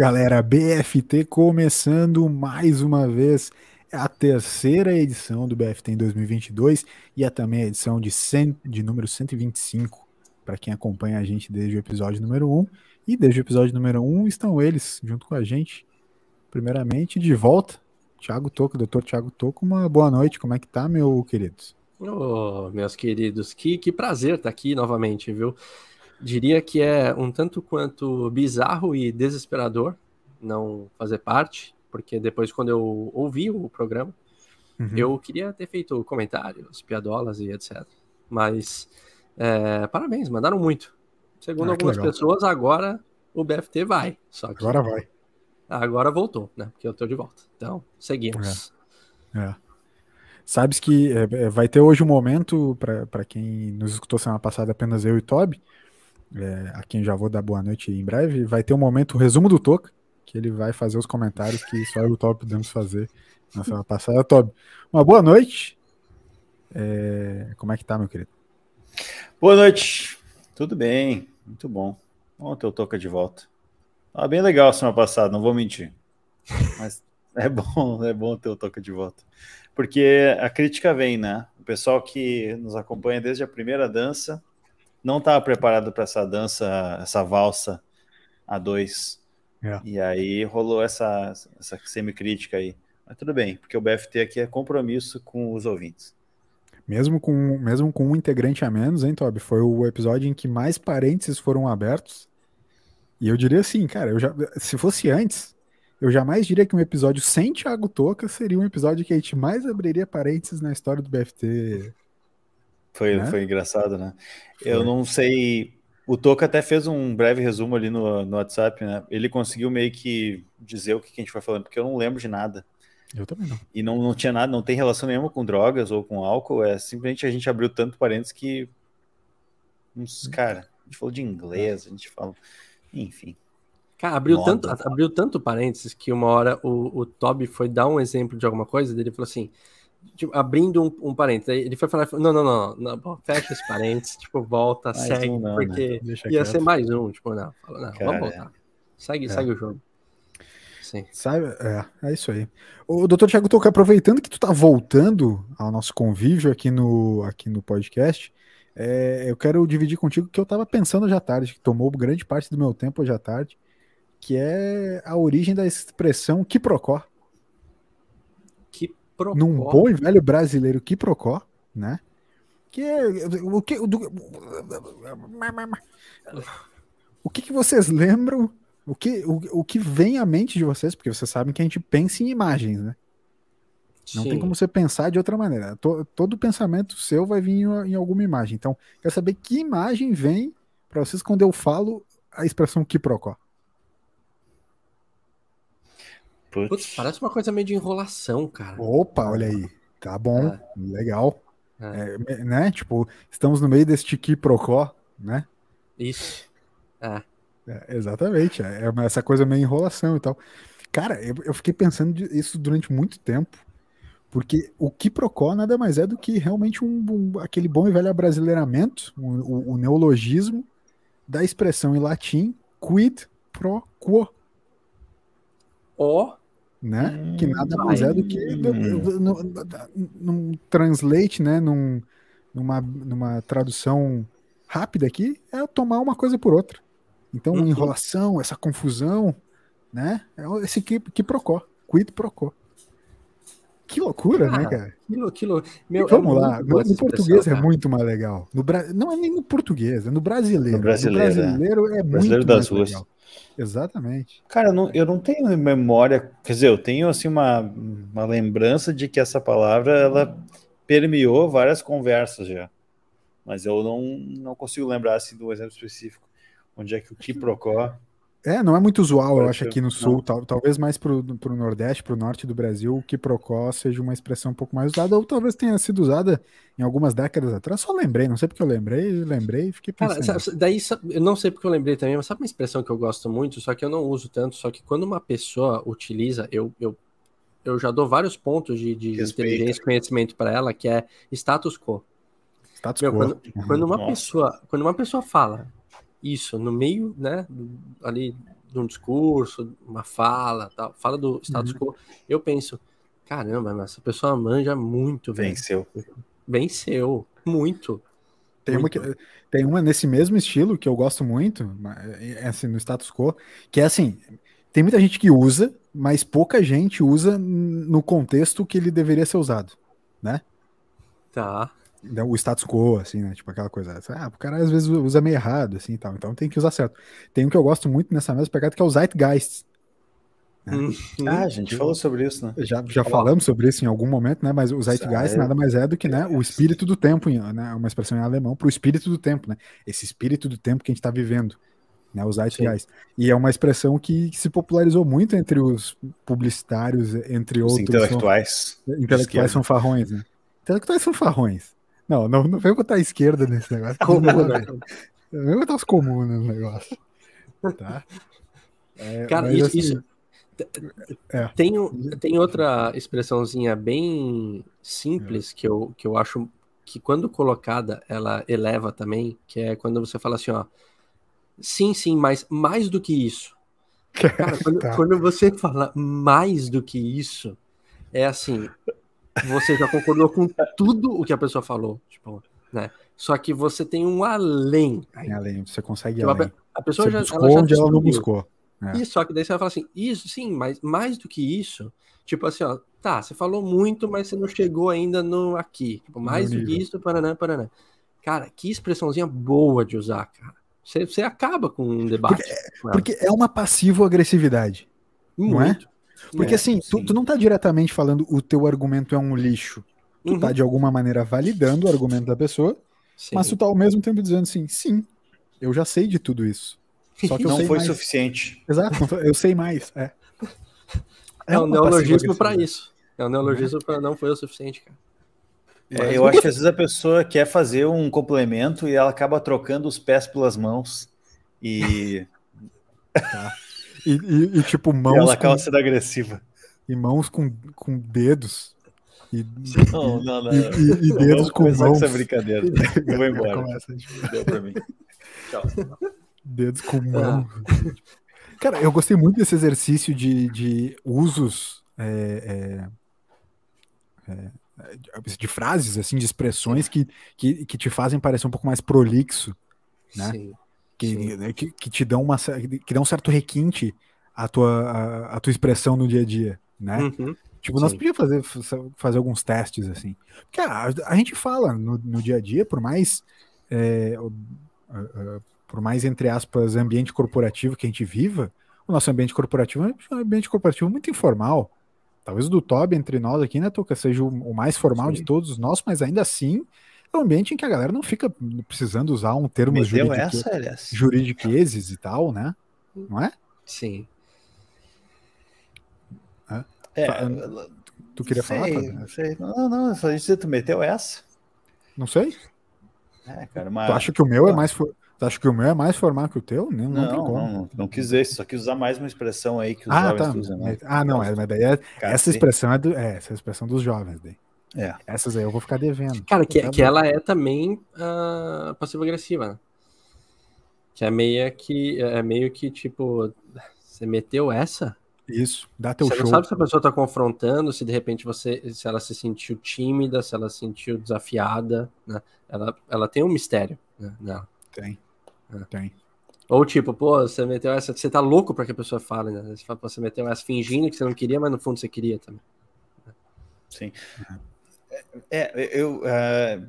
Galera, BFT começando mais uma vez é a terceira edição do BFT em 2022 e é também a edição de, 100, de número 125 para quem acompanha a gente desde o episódio número 1 e desde o episódio número 1 estão eles junto com a gente. Primeiramente, de volta, Thiago Toco, doutor Thiago Toco, uma boa noite, como é que tá, meu querido? Oh, meus queridos, que, que prazer estar tá aqui novamente, viu? Diria que é um tanto quanto bizarro e desesperador não fazer parte, porque depois, quando eu ouvi o programa, uhum. eu queria ter feito comentários, piadolas e etc. Mas, é, parabéns, mandaram muito. Segundo ah, algumas legal. pessoas, agora o BFT vai. Só que agora vai. Agora voltou, né? Porque eu tô de volta. Então, seguimos. É. é. Sabes que é, é vai ter hoje um momento, para quem nos escutou semana passada, apenas eu e Toby, é, a quem já vou dar boa noite em breve, vai ter um momento, o resumo do Toca, que ele vai fazer os comentários que só eu e o Toby podemos fazer na semana passada. Toby, uma boa noite. É, como é que tá, meu querido? Boa noite. Tudo bem, muito bom. Ontem eu Toca de volta. Ah, bem legal semana passada, não vou mentir. Mas é bom, é bom ter o Toca de volta. Porque a crítica vem, né? O pessoal que nos acompanha desde a primeira dança não estava preparado para essa dança, essa valsa a dois. É. E aí rolou essa, essa semicrítica aí. Mas tudo bem, porque o BFT aqui é compromisso com os ouvintes. Mesmo com, mesmo com um integrante a menos, hein, Toby? Foi o episódio em que mais parênteses foram abertos. E eu diria assim, cara, eu já, se fosse antes, eu jamais diria que um episódio sem Thiago Toca seria um episódio que a gente mais abriria parênteses na história do BFT foi, né? foi engraçado, né? Foi. Eu não sei. O Toca até fez um breve resumo ali no, no WhatsApp, né? Ele conseguiu meio que dizer o que a gente foi falando, porque eu não lembro de nada. Eu também não. E não, não tinha nada, não tem relação nenhuma com drogas ou com álcool, é simplesmente a gente abriu tanto parênteses que. Uns, cara, a gente falou de inglês, a gente falou. Enfim. Cara, abriu tanto, abriu tanto parênteses que uma hora o, o Toby foi dar um exemplo de alguma coisa, dele falou assim: tipo, abrindo um, um parênteses. Ele foi falar, não, não, não, não, fecha esse parênteses, tipo, volta, mais segue, um não, né? porque né? ia ser mais um, tipo, não, fala, não, Cara, vamos voltar. Segue, é. segue o jogo. Sim. Sabe? É, é isso aí. O doutor Thiago Toca, aproveitando que tu tá voltando ao nosso convívio aqui no, aqui no podcast, é, eu quero dividir contigo que eu tava pensando hoje à tarde, que tomou grande parte do meu tempo hoje à tarde, que é a origem da expressão quiprocó. Procó. Num bom e velho brasileiro que procó, né? Que é, o que do, o que, que vocês lembram? O que, o, o que vem à mente de vocês? Porque vocês sabem que a gente pensa em imagens, né? Não Sim. tem como você pensar de outra maneira. Todo, todo pensamento seu vai vir em, em alguma imagem. Então, quero saber que imagem vem para vocês quando eu falo a expressão quiprocó. Putz. Putz, parece uma coisa meio de enrolação, cara. Opa, olha aí. Tá bom, é. legal. É. É, né? Tipo, estamos no meio deste quiprocó, né? Isso. É. é exatamente. É, essa coisa meio enrolação e tal. Cara, eu, eu fiquei pensando isso durante muito tempo. Porque o quiprocó nada mais é do que realmente um, um aquele bom e velho abrasileiramento, o, o, o neologismo da expressão em latim quid pro quo. O né? Hum, que nada mais é do que hum. num translate, né? Num, numa, numa tradução rápida aqui, é tomar uma coisa por outra. Então, uhum. enrolação, essa confusão, né? É esse que, que procó, quid procó. Que loucura, né, cara? Que, que lou... Meu, vamos é lá, no, no português é muito mais legal. No Bra... Não é nem no português, é no brasileiro. No brasileiro, no brasileiro é, é muito brasileiro das ruas. Legal. Exatamente. Cara, eu não, eu não tenho memória, quer dizer, eu tenho assim uma, uma lembrança de que essa palavra ela permeou várias conversas já. Mas eu não, não consigo lembrar assim de um exemplo específico. Onde é que o quiprocó é, não é muito usual, eu acho, aqui no sul, tal, talvez mais pro, o Nordeste, pro Norte do Brasil, o quiprocó seja uma expressão um pouco mais usada, ou talvez tenha sido usada em algumas décadas atrás. Só lembrei, não sei porque eu lembrei, lembrei e fiquei pensando. Cara, daí, eu não sei porque eu lembrei também, mas sabe uma expressão que eu gosto muito, só que eu não uso tanto, só que quando uma pessoa utiliza, eu, eu, eu já dou vários pontos de, de inteligência e conhecimento para ela, que é status quo. Status Meu, quo. Quando, quando uma pessoa, quando uma pessoa fala isso no meio, né, ali de um discurso, uma fala, tal, fala do status uhum. quo, eu penso, caramba, mas essa pessoa manja muito, velho. Venceu. Venceu, muito. Tem uma, que, tem uma nesse mesmo estilo que eu gosto muito, é, assim, no status quo, que é assim, tem muita gente que usa, mas pouca gente usa no contexto que ele deveria ser usado, né? Tá. O status quo, assim, né? Tipo aquela coisa. Ah, o cara às vezes usa meio errado, assim e tal. Então tem que usar certo. Tem um que eu gosto muito nessa mesma pegada que é o Zeitgeist. Né? Hum, ah, a gente falou sobre isso, né? Já, já falamos sobre isso em algum momento, né? Mas o Zeitgeist nada mais é do que né, o espírito do tempo, né? Uma expressão em alemão para o espírito do tempo, né? Esse espírito do tempo que a gente está vivendo né, os Zeitgeist. Sim. E é uma expressão que, que, se popularizou muito entre os publicitários, entre os outros. intelectuais. São, intelectuais são farrões, né? Intelectuais são farrões. Não, não, não vem botar a esquerda nesse negócio. Comum, né? Não vem botar os comuns no negócio. Tá? É, Cara, isso, assim, isso... É. Tem, tem outra expressãozinha bem simples é. que, eu, que eu acho que quando colocada ela eleva também, que é quando você fala assim, ó, Sim, sim, mas mais do que isso. Cara, quando, tá. quando, você fala mais do que isso, é assim, você já concordou com tudo o que a pessoa falou, tipo, né? Só que você tem um além. Tem além, você consegue tipo, além. A, pessoa você já, buscou ela já onde ela não buscou. É. E só que daí você vai falar assim, isso, sim, mas mais do que isso, tipo assim, ó, tá, você falou muito, mas você não chegou ainda no aqui. Tipo, mais do que isso, paraná, paraná. Cara, que expressãozinha boa de usar, cara. Você, você acaba com um debate. Porque, é, porque é uma passivo-agressividade. Não é? Porque é, assim, tu, tu, não tá diretamente falando o teu argumento é um lixo. Tu tá, uhum. tá de alguma maneira validando o argumento da pessoa, sim. mas tu tá ao mesmo tempo dizendo assim, sim, eu já sei de tudo isso. Só que não foi mais. suficiente. Exato, eu sei mais. É, é, é um neologismo para isso. É um neologismo uhum. para não foi o suficiente, cara. É, eu acho que às vezes a pessoa quer fazer um complemento e ela acaba trocando os pés pelas mãos. E. Tá. E, e, e, tipo, mãos. E ela acaba com... sendo agressiva. E mãos com, com dedos. E, não, não, não. E, e dedos com mãos. Com essa brincadeira. Eu vou embora. Deu pra mim. Tchau. Dedos com mãos. Cara, eu gostei muito desse exercício de, de usos. É, é, é, de frases, assim, de expressões que, que, que te fazem parecer um pouco mais prolixo, né? Sim, que. Né, que, que, te dão uma que dão um certo requinte à tua, à, à tua expressão no dia a dia, né? Uhum, tipo, sim. nós podíamos fazer, fazer alguns testes, assim. Porque a, a gente fala no, no dia a dia, por mais é, por mais, entre aspas, ambiente corporativo que a gente viva, o nosso ambiente corporativo é um ambiente corporativo muito informal, Talvez o do Toby entre nós aqui, né, Tuca, seja o, mais formal Sim. de todos nós, mas ainda assim é um ambiente em que a galera não fica precisando usar um termo juridiqueses e tal, né? Não é? Sim. É. é tu queria sei, falar? Não, sei. não, não, só disse tu meteu essa. Não sei. É, cara, mas... Tu acha que o meu é mais Tu acha que o meu é mais formal que o teu? Não, não, não, não, não quis dizer, só quis usar mais uma expressão aí que os ah, jovens tá. usam. Né? Ah, não, é, mas daí é, essa expressão é, do, é essa expressão dos jovens. Daí. É. Essas aí eu vou ficar devendo. Cara, que, tá que ela é também uh, passiva-agressiva, né? Que é meio que, é meio que tipo, você meteu essa? Isso, dá teu você show. Você não sabe se a pessoa tá confrontando, se de repente você, se ela se sentiu tímida, se ela se sentiu desafiada, né? Ela, ela tem um mistério, né? Não. Tem. Tem. Ou tipo, pô, você meteu essa. Você tá louco pra que a pessoa fale, né? Você, fala, pô, você meteu essa fingindo que você não queria, mas no fundo você queria também. Sim. É, eu, uh,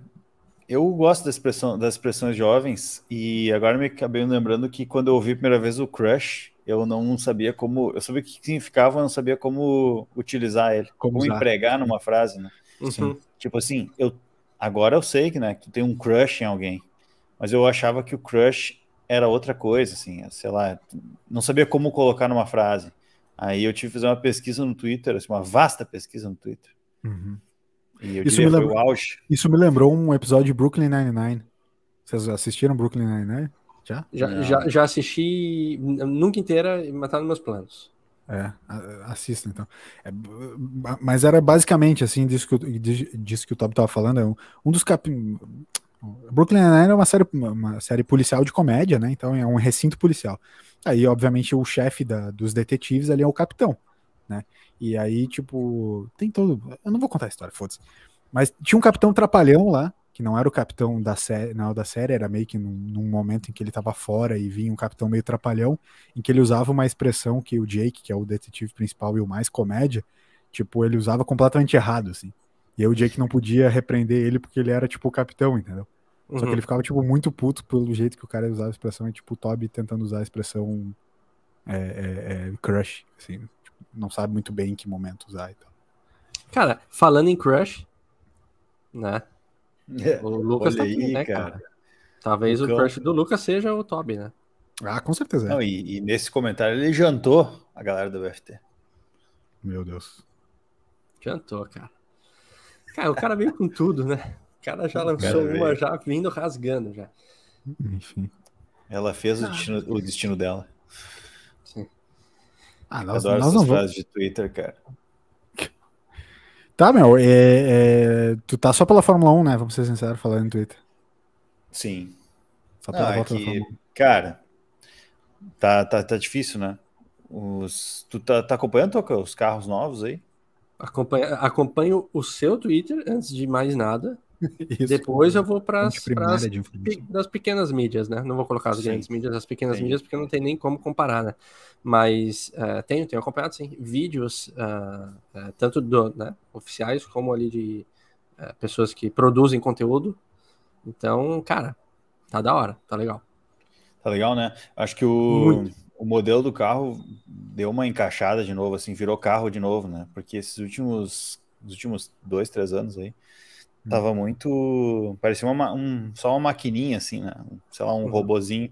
eu gosto da expressão, das expressões jovens e agora me acabei lembrando que quando eu ouvi a primeira vez o crush, eu não sabia como. Eu sabia o que significava, mas não sabia como utilizar ele, como, como empregar numa frase, né? Uhum. Tipo assim, eu agora eu sei que, né, que tu tem um crush em alguém mas eu achava que o crush era outra coisa, assim, sei lá, não sabia como colocar numa frase. Aí eu tive que fazer uma pesquisa no Twitter, assim, uma vasta pesquisa no Twitter. Uhum. E eu isso, me lembrou, isso me lembrou um episódio de Brooklyn Nine-Nine. Vocês assistiram Brooklyn Nine-Nine? Já? Já, já? já, assisti, nunca inteira, mas tá nos meus planos. É, assista então. É, mas era basicamente assim, disso que, disso que o Tob tava falando, é um, um dos cap Brooklyn Nine-Nine é uma série, uma série policial de comédia, né? Então é um recinto policial. Aí, obviamente, o chefe da, dos detetives ali é o capitão, né? E aí, tipo, tem todo. Eu não vou contar a história, foda-se. Mas tinha um capitão trapalhão lá, que não era o capitão da série, não, da série, era meio que num, num, momento em que ele tava fora e vinha um capitão meio trapalhão, em que ele usava uma expressão que o Jake, que é o detetive principal e o mais comédia, tipo, ele usava completamente errado, assim. E aí o Jake não podia repreender ele porque ele era, tipo, o capitão, entendeu? Uhum. Só que uhum. ele ficava, tipo, muito puto pelo jeito que o cara usava a expressão, e, tipo, o Toby tentando usar a expressão é, é, é, crush, assim, não sabe muito bem em que momento usar e tal. Cara, falando em crush, né? É, o Lucas tá aqui, aí, né, cara? cara? Talvez o, o crush do Lucas seja o Toby, né? Ah, com certeza. Não, e, e, nesse comentário ele jantou a galera do UFT. Meu Deus. Jantou, cara. Cara, o cara veio com tudo, né? O cara já lançou cara uma já vindo rasgando já. Enfim. Ela fez ah, o, destino, o destino dela. Ah, nós, adoro nós essas frases de Twitter, cara. Tá, meu, é, é, tu tá só pela Fórmula 1, né? Vamos ser sinceros, falando no Twitter. Sim. Só pela ah, volta é que, da Fórmula 1. Cara, tá, tá, tá difícil, né? Os, tu tá, tá acompanhando os carros novos aí? Acompanho, acompanho o seu Twitter antes de mais nada. Isso, Depois eu vou para as pequenas mídias, né? Não vou colocar as sim. grandes mídias, as pequenas sim. mídias, porque não tem nem como comparar, né? Mas uh, tenho, tenho acompanhado, sim, vídeos, uh, uh, tanto do, né, oficiais, como ali de pessoas que produzem conteúdo. Então, cara, tá da hora, tá legal. Tá legal, né? Acho que o, o modelo do carro deu uma encaixada de novo, assim, virou carro de novo, né? Porque esses últimos, os últimos dois, três anos aí, tava hum. muito. Parecia uma, um, só uma maquininha, assim, né? Sei lá, um uhum. robozinho.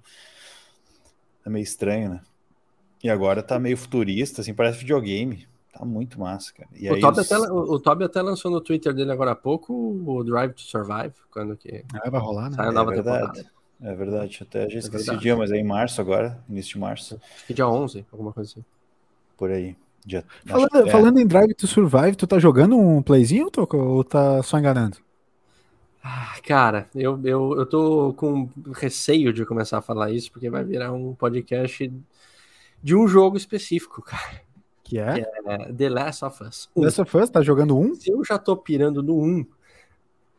É meio estranho, né? E agora tá meio futurista, assim, parece videogame. Tá muito massa, cara. E o, Toby os... até, o, o Toby até lançou no Twitter dele agora há pouco o Drive to Survive, quando que. Ah, vai rolar, né? Sai a nova é temporada. É verdade, até já é esqueci é o dia, mas é em março agora, início de março. Acho que dia 11, alguma coisa assim. Por aí. Dia... Falando, é. falando em Drive to Survive, tu tá jogando um playzinho Toco, ou tá só enganando? Ah, cara, eu, eu, eu tô com receio de começar a falar isso, porque vai virar um podcast de um jogo específico, cara. Que é? Que é The Last of Us. Last of Us, tá jogando um? Se eu já tô pirando no um,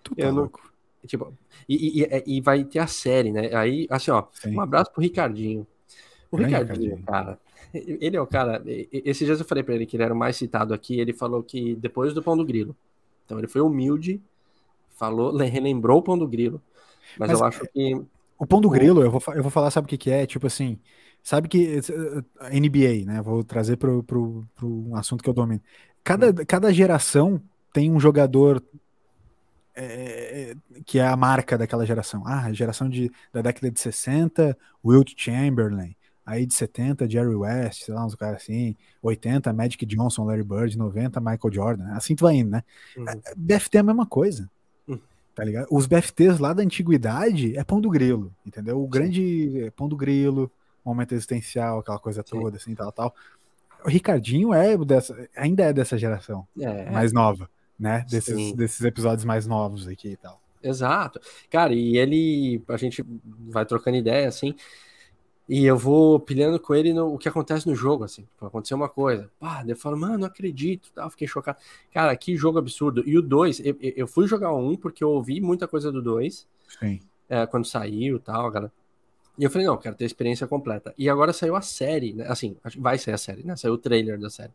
tu tá louco. não. Tipo, e, e, e, vai ter a série, né? Aí, assim, ó, Sim. um abraço pro Ricardinho. O Ricardinho, Ricardinho, cara, ele é o cara. Esses dias eu falei pra ele que ele era o mais citado aqui. Ele falou que depois do Pão do Grilo. Então ele foi humilde, falou, relembrou o Pão do Grilo. Mas, mas eu acho que. O Pão do Grilo, eu vou, eu vou falar, sabe o que, que é? Tipo assim, sabe que. NBA, né? Vou trazer pro um assunto que eu domino. Cada, hum. cada geração tem um jogador é, que é a marca daquela geração. Ah, a geração de, da década de 60, Wilt Chamberlain. Aí de 70, Jerry West, sei lá, uns caras assim. 80, Magic Johnson, Larry Bird. 90, Michael Jordan. Assim tu vai indo, né? Uhum. BFT é a mesma coisa. Uhum. Tá ligado? Os BFTs lá da antiguidade é pão do grilo, entendeu? O Sim. grande é pão do grilo, momento existencial, aquela coisa toda, Sim. assim, tal, tal. O Ricardinho é dessa, ainda é dessa geração é. mais nova né? Desses, desses episódios mais novos aqui e tal. Exato. Cara, e ele. A gente vai trocando ideia, assim. E eu vou pilhando com ele no o que acontece no jogo, assim. Tipo, aconteceu uma coisa. Pá, eu falo, mano, não acredito. Tá, fiquei chocado. Cara, que jogo absurdo. E o 2, eu, eu, fui jogar um porque eu ouvi muita coisa do 2. Sim. É, quando saiu e tal, galera. E eu falei, não, quero ter a experiência completa. E agora saiu a série, né? Assim, vai sair a série, né? Saiu o trailer da série.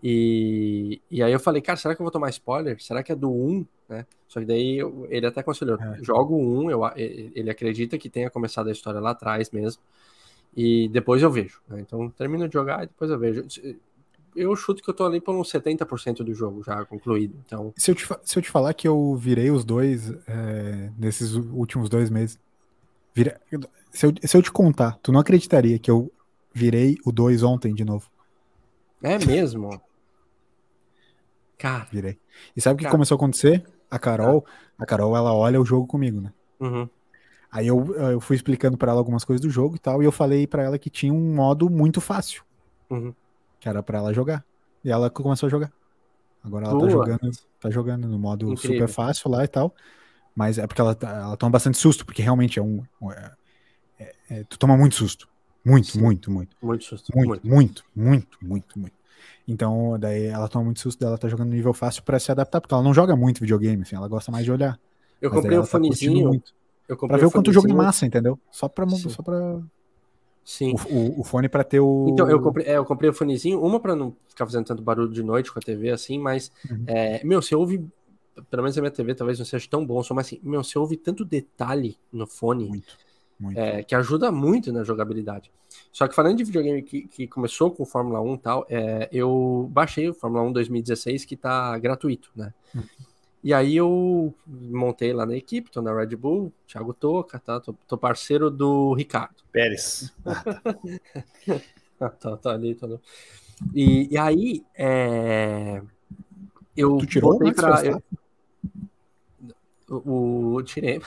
E, e aí eu falei, cara, será que eu vou tomar spoiler? Será que é do 1? Né? Só que daí eu, ele até aconselhou, é. jogo 1, eu, ele acredita que tenha começado a história lá atrás mesmo. E depois eu vejo. Né? Então termino de jogar e depois eu vejo. Eu chuto que eu tô ali por uns 70% do jogo já concluído. Então... Se, eu te, se eu te falar que eu virei os dois é, nesses últimos dois meses. Vira, se, eu, se eu te contar, tu não acreditaria que eu virei o 2 ontem de novo. É mesmo? Cara. Virei. E sabe o que cara. começou a acontecer? A Carol, a Carol, ela olha o jogo comigo, né? Uhum. Aí eu, eu fui explicando para ela algumas coisas do jogo e tal, e eu falei para ela que tinha um modo muito fácil. Uhum. Que era para ela jogar. E ela começou a jogar. Agora ela tá jogando, tá jogando no modo Incrível. super fácil lá e tal. Mas é porque ela, tá- ela toma bastante susto, porque realmente é um. um- é- é- é- tu toma muito susto. Muito, Sim. muito, muito. Muito susto. Muito, Muito. muito, muito, muito. Então, daí ela toma muito susto dela tá jogando no nível fácil pra se adaptar, porque ela não joga muito videogame, assim, ela gosta mais de olhar. Eu Mas comprei ela tá comprei ver o quanto o jogo é massa, entendeu? Só pra, Sim. só pra Sim. o, o- o fone pra ter o. Então, eu comprei, é, eu comprei o fonezinho, uma pra não ficar fazendo tanto barulho de noite com a TV, assim, mas, Uhum. é, meu, você ouve, pelo menos a minha TV talvez não seja tão bom, só, mas assim, meu, você ouve tanto detalhe no fone, Muito, muito. é, que ajuda muito na jogabilidade. Só que falando de videogame que, que começou com Fórmula 1 e tal, é, eu baixei o Fórmula 1 2016, que tá gratuito, né? Uhum. E aí eu montei lá na equipe, tô na Red Bull, Thiago Toca, tá? Tô, tô parceiro do Ricardo. Pérez. Ah, tá, tá ali, tá ali. E, e aí, é, eu Tu tirou o botei pra. Verstappen? eu- o, o tirei.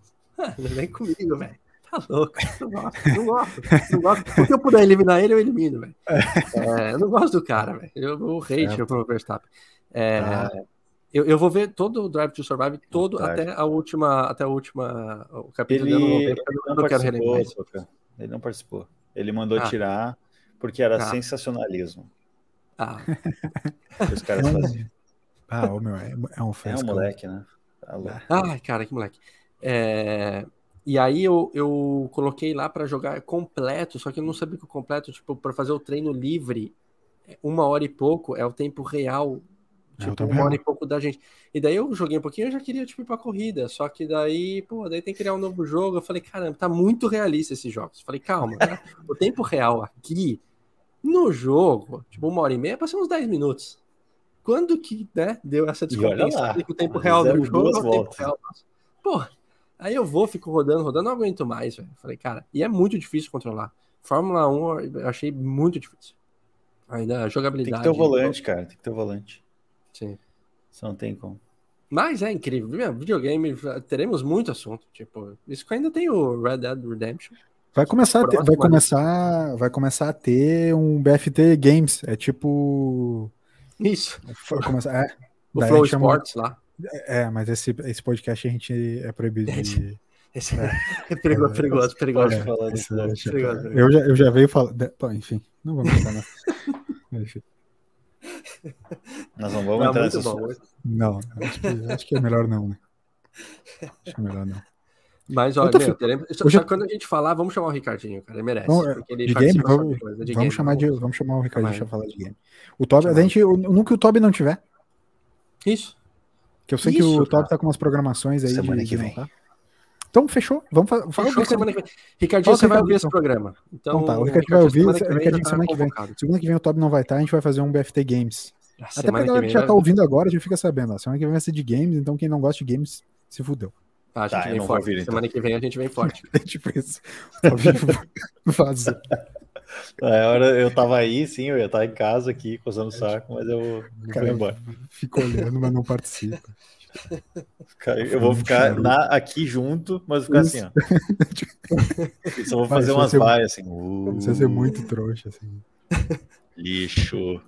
Vem comigo, velho. Tá louco. Não gosto, não gosto. Não gosto. O que eu puder eliminar ele, eu elimino, velho. É, eu não gosto do cara, velho. Eu vou hate Certo. pro Verstappen. É, Ah. Eu, eu vou ver todo o Drive to Survive, todo Vontade. até a última, até a última, o capítulo Ele, eu não ver, ele não não quero relembrar. Ele não participou. Ele mandou Ah. tirar porque era Ah. sensacionalismo. Ah, que Os caras faziam. Ah, ô, meu, é, é um É fresco. um moleque, né? Tá louco. Ai, cara, que moleque. É, E aí eu, eu coloquei lá pra jogar completo, só que eu não sabia que o completo, tipo, pra fazer o treino livre, uma hora e pouco é o tempo real, É tipo, tempo uma hora e pouco da gente. E daí eu joguei um pouquinho, eu já queria, tipo, ir pra corrida, só que daí, pô, daí tem que criar um novo jogo. Eu falei, caramba, tá muito realista esses jogos. Eu falei, calma, né? o tempo real aqui, no jogo, tipo, uma hora e meia, passa uns 10 minutos. Quando que, né, deu essa que o tempo real do jogo é o tempo real nosso. Pô, aí eu vou, fico rodando, rodando, não aguento mais, velho. Falei, cara, e é muito difícil controlar. Fórmula 1 eu achei muito difícil. Ainda a Tem jogabilidade. que ter o volante, cara. Tem que ter o volante. Sim. Isso não tem como. Mas é incrível. Meu, videogame, teremos muito assunto. Tipo, isso que ainda tem o Red Dead Redemption. Vai começar, a ter, vai começar, vai começar a ter um BFT Games. É tipo. Isso. vai começar- é, O Daí Flow chama- Sports lá. é, mas esse, esse podcast a gente é proibido de. Esse é perigoso, perigoso, perigoso. Pode falar esse- Obrigado. eu, já, eu já veio falar. de- bom, enfim, não entrar na- Enfim, Nós não vamos Não, entrar muito nessa bom. Não, acho que, acho que é melhor não, né? Acho que é melhor não. Mas olha, meu, teremos... Hoje quando a gente falar, vamos chamar o Ricardinho, cara. Ele merece. Vamos, é, ele De game, vamos, coisa. De vamos game, chamar de, vamos. vamos chamar o Ricardinho pra falar de game. O Toby, a gente, o- nunca o Toby não tiver, Isso. que eu sei que Isso, o Toby tá com umas programações aí Semana de, que vem. tá. Então, fechou. Vamos fa- fala Fechou semana Ricardinho. que vem. Ricardinho, você vai ouvir esse programa. Então, Então tá, o Ricardinho vai ouvir, semana que o vem Ricardinho tá semana que vem. Semana que vem o Toby não vai estar, a gente vai fazer um BFT Games. Ah, Até pra galera que já tá ouvindo agora, já fica sabendo. Ó. Semana que vem vai ser de games, então quem não gosta de games se fudeu. Tá, a gente Tá, vem forte. ouvir, então. Semana que vem a gente vem forte. É tipo isso. Toby vazou. Na hora eu tava aí, sim, eu ia estar em casa aqui, coçando o saco, mas eu Cara, vou embora. Fica olhando, mas não participa. Eu vou ficar na- aqui junto, mas vou ficar assim, ó. Só vou fazer isso umas vaias assim. Uh, Você vai ser muito trouxa, assim. Lixo.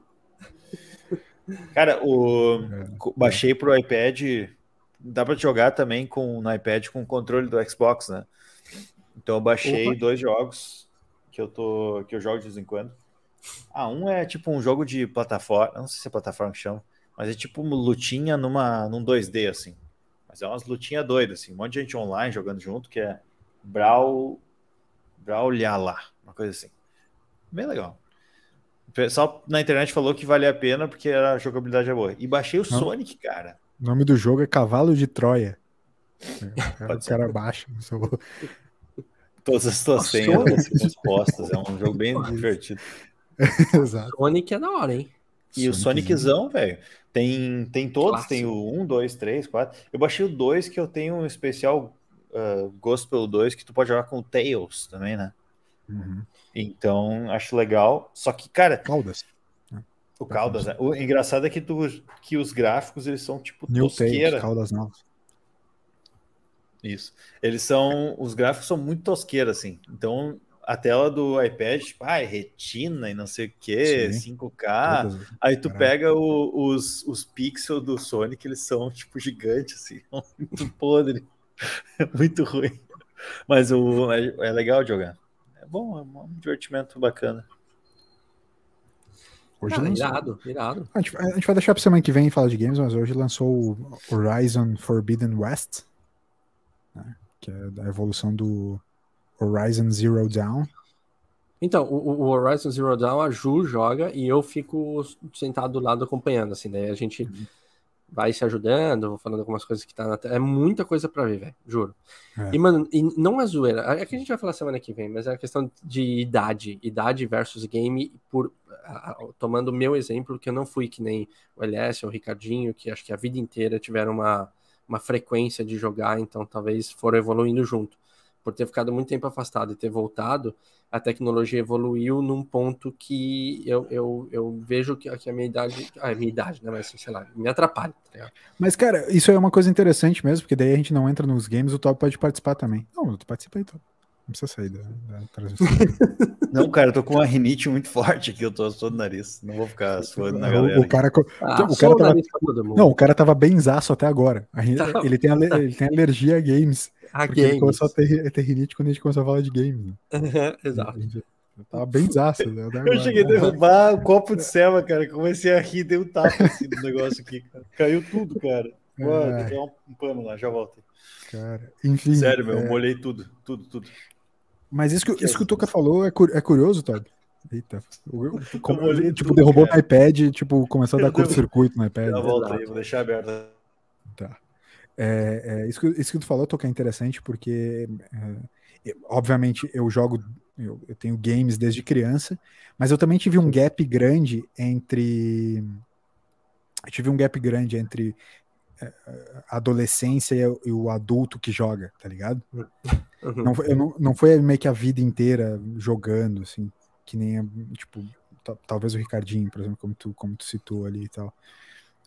Cara, o É. co- baixei pro iPad. Dá pra jogar também com no iPad com o controle do Xbox, né? Então eu baixei Opa. dois jogos que eu tô que eu jogo de vez em quando. Ah, um é tipo um jogo de plataforma, não sei se é plataforma que chama, mas é tipo uma lutinha numa num 2D assim. Mas é umas lutinhas doidas assim, um monte de gente online jogando junto que é Brawl Brawlhalla, uma coisa assim. Bem legal. O pessoal na internet falou que valia a pena porque a jogabilidade é boa. E baixei o Não. Sonic, cara. O nome do jogo é Cavalo de Troia. É, Pode o ser. cara baixa. no seu- Todas as tuas Nossa, senhas respostas. É um jogo bem divertido. Exato. Sonic é da hora, hein? E o Soniczão, velho, tem, tem todos, Clássico. tem o 1, 2, 3, 4. Eu baixei o 2, que eu tenho um especial uh, gosto pelo 2, que tu pode jogar com o Tails também, né? Uhum. Então, acho legal. Só que, cara, Caldas. o Caldas, né? O engraçado é que, tu, que os gráficos, eles são tipo New tosqueira. Tails, Caldas Novas. Isso. Eles são. Os gráficos são muito tosqueiros, assim. Então, a tela do iPad, tipo, ah, é retina e não sei o que, 5K. Todas, aí tu caralho. pega o, os, os pixels do Sonic, eles são tipo gigantes, assim, muito podre, muito ruim. Mas o, é, é legal jogar. É bom, é um divertimento bacana. Hoje ah, lançou... irado, irado. A gente, a gente, vai deixar para semana que vem falar de games, mas hoje lançou o Horizon Forbidden West, né, que é a evolução do Horizon Zero Dawn. Então, o, o, Horizon Zero Dawn, a Ju joga e eu fico sentado do lado acompanhando, assim, né? A gente uhum. vai se ajudando, falando algumas coisas que tá na tela. É muita coisa pra ver, velho, juro. É. E, mano, e não é zoeira. É que a gente vai falar semana que vem, mas é a questão de idade. Idade versus game, por tomando o meu exemplo, que eu não fui que nem o LS ou o Ricardinho, que acho que a vida inteira tiveram uma, uma frequência de jogar, então talvez foram evoluindo junto por ter ficado muito tempo afastado e ter voltado, a tecnologia evoluiu num ponto que eu, eu, eu vejo que, que a minha idade. A minha idade, né? Mas sei lá, me atrapalha, tá Mas, cara, isso é uma coisa interessante mesmo, porque daí a gente não entra nos games, o Top pode participar também. Não, tu participa aí, Top. Não precisa sair da, da transmissão. não, cara, eu tô com uma rinite muito forte aqui, eu tô suando o nariz. Não vou ficar suando na galera. O, o cara, ah, o cara tava, não, o cara tava benzaço até agora. Tá. Ele, tem, ele tem alergia a games. A porque games. Ele começou a ter, ter rinite quando a gente começou a falar de games. Né? Exato. Eu tava bem zaço. Né? Eu cheguei a derrubar o copo de ceva, cara. Comecei a rir, dei um tapa assim do negócio aqui, cara. Caiu tudo, cara. Mano, é. um, um pano lá, já volto. Cara, enfim. Sério, meu, é... molhei tudo, tudo, tudo. Mas isso que, que isso que o Tuca falou é, é curioso, Todd. Eita. Como, ele, tipo, derrubou no iPad, tipo, começou a dar curto-circuito no iPad. Volto aí, vou deixar aberto. Tá. É, é, isso, que, isso que tu falou, Tuca, é interessante, porque, é, obviamente, eu jogo, eu, eu, tenho games desde criança, mas eu também tive um gap grande entre. Eu tive um gap grande entre a adolescência e o adulto que joga, tá ligado? Uhum. Não, eu não, não foi meio que a vida inteira jogando, assim, que nem, tipo, talvez o Ricardinho, por exemplo, como tu, como tu citou ali e tal.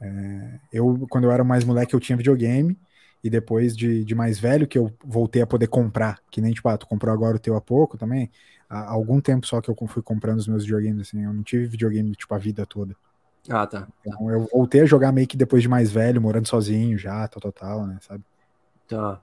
É, eu, quando eu era mais moleque, eu tinha videogame, e depois de, de mais velho que eu voltei a poder comprar, que nem, tipo, ah, tu comprou agora o teu há pouco também, há algum tempo só que eu fui comprando os meus videogames, assim, eu não tive videogame, tipo, a vida toda. Ah, tá. Então eu voltei a jogar meio que depois de mais velho, morando sozinho já, tal, tal, tal, né, sabe? Tá.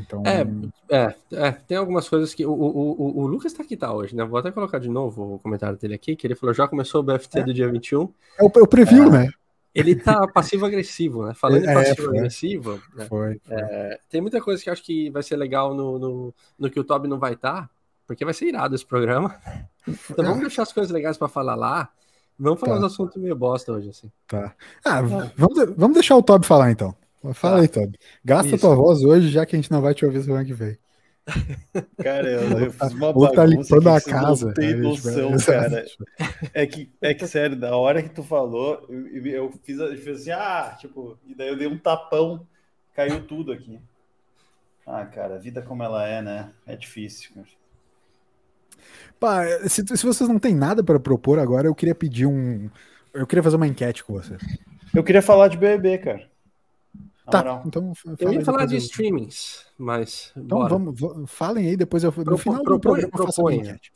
Então, é, é, é, tem algumas coisas que. O, o, o, Lucas tá aqui, tá, hoje, né? Vou até colocar de novo o comentário dele aqui, que ele falou: já começou o BFT é. do dia 21. É o, é o preview, é, né? Ele tá passivo-agressivo, né? Falando em é, passivo-agressivo, né? É, tem muita coisa que eu acho que vai ser legal no, no, no que o Toby não vai estar, tá, porque vai ser irado esse programa. Então vamos deixar as coisas legais para falar lá. Vamos falar tá. uns assuntos meio bosta hoje, assim. Tá. Ah, vamos, vamos deixar o Toby falar então. Fala tá. aí, Toby. Gasta Isso. tua voz hoje, já que a gente não vai te ouvir semana que vem. Cara, eu, eu fiz uma Ou tá limpando a casa. Não tem noção, cara. É que, é que, sério, da hora que tu falou, eu, eu fiz, eu fiz assim, ah, tipo, e daí eu dei um tapão, caiu tudo aqui. Ah, cara, a vida como ela é, né? É difícil. Pá, se, se vocês não têm nada para propor agora, eu queria pedir um. Eu queria fazer uma enquete com você. Eu queria falar de BBB, cara. Tá, então eu ia falar de eu... streamings, mas. Então bora. vamos, falem aí, depois eu. No Pro, final propõe, do programa eu faço enquete.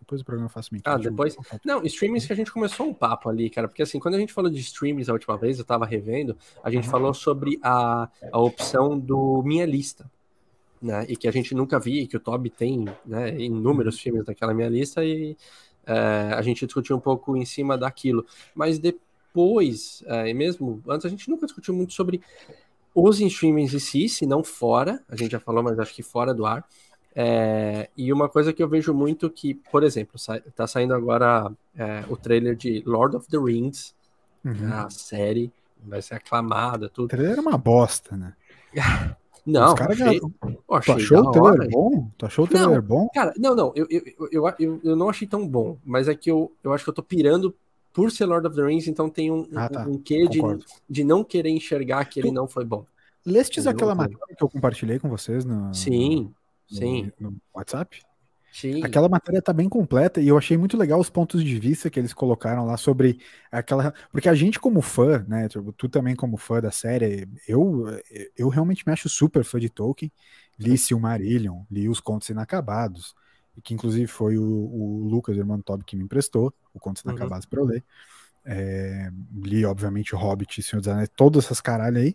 Depois do programa eu faço minha Ah, depois. Não, streamings que a gente começou um papo ali, cara, porque assim, quando a gente falou de streamings a última vez, eu tava revendo, a gente uhum. falou sobre a, a opção do Minha Lista. Né, e que a gente nunca via, que o Toby tem né, inúmeros uhum. filmes daquela minha lista, e é, a gente discutiu um pouco em cima daquilo. Mas depois é, e mesmo antes, a gente nunca discutiu muito sobre os streamings em si, se não fora, a gente já falou, mas acho que fora do ar. É, e uma coisa que eu vejo muito que, por exemplo, tá saindo agora é, o trailer de Lord of the Rings, uhum. a série, vai ser aclamada, tudo. O trailer é uma bosta, né? Não, cara achei, oh, achei tu achou o trailer bom? Tu achou o trailer não, bom? Cara, não, não, eu, eu, eu, eu, eu não achei tão bom, mas é que eu, eu acho que eu tô pirando por ser Lord of the Rings, então tem um, ah, tá. um quê de, de não querer enxergar que ele não foi bom. Lestes aquela matéria que eu compartilhei com vocês no, sim, no, sim. no WhatsApp? Sim. Aquela matéria tá bem completa e eu achei muito legal os pontos de vista que eles colocaram lá sobre aquela. Porque a gente, como fã, né? Tipo, tu também, como fã da série, eu, eu realmente me acho super fã de Tolkien. Li Silmarillion, li os Contos Inacabados, que inclusive foi o, o Lucas, irmão do Toby, que me emprestou, o Contos uhum. Inacabados para eu ler. É, li, obviamente, o Hobbit, Senhor dos Anéis, todas essas caralho aí.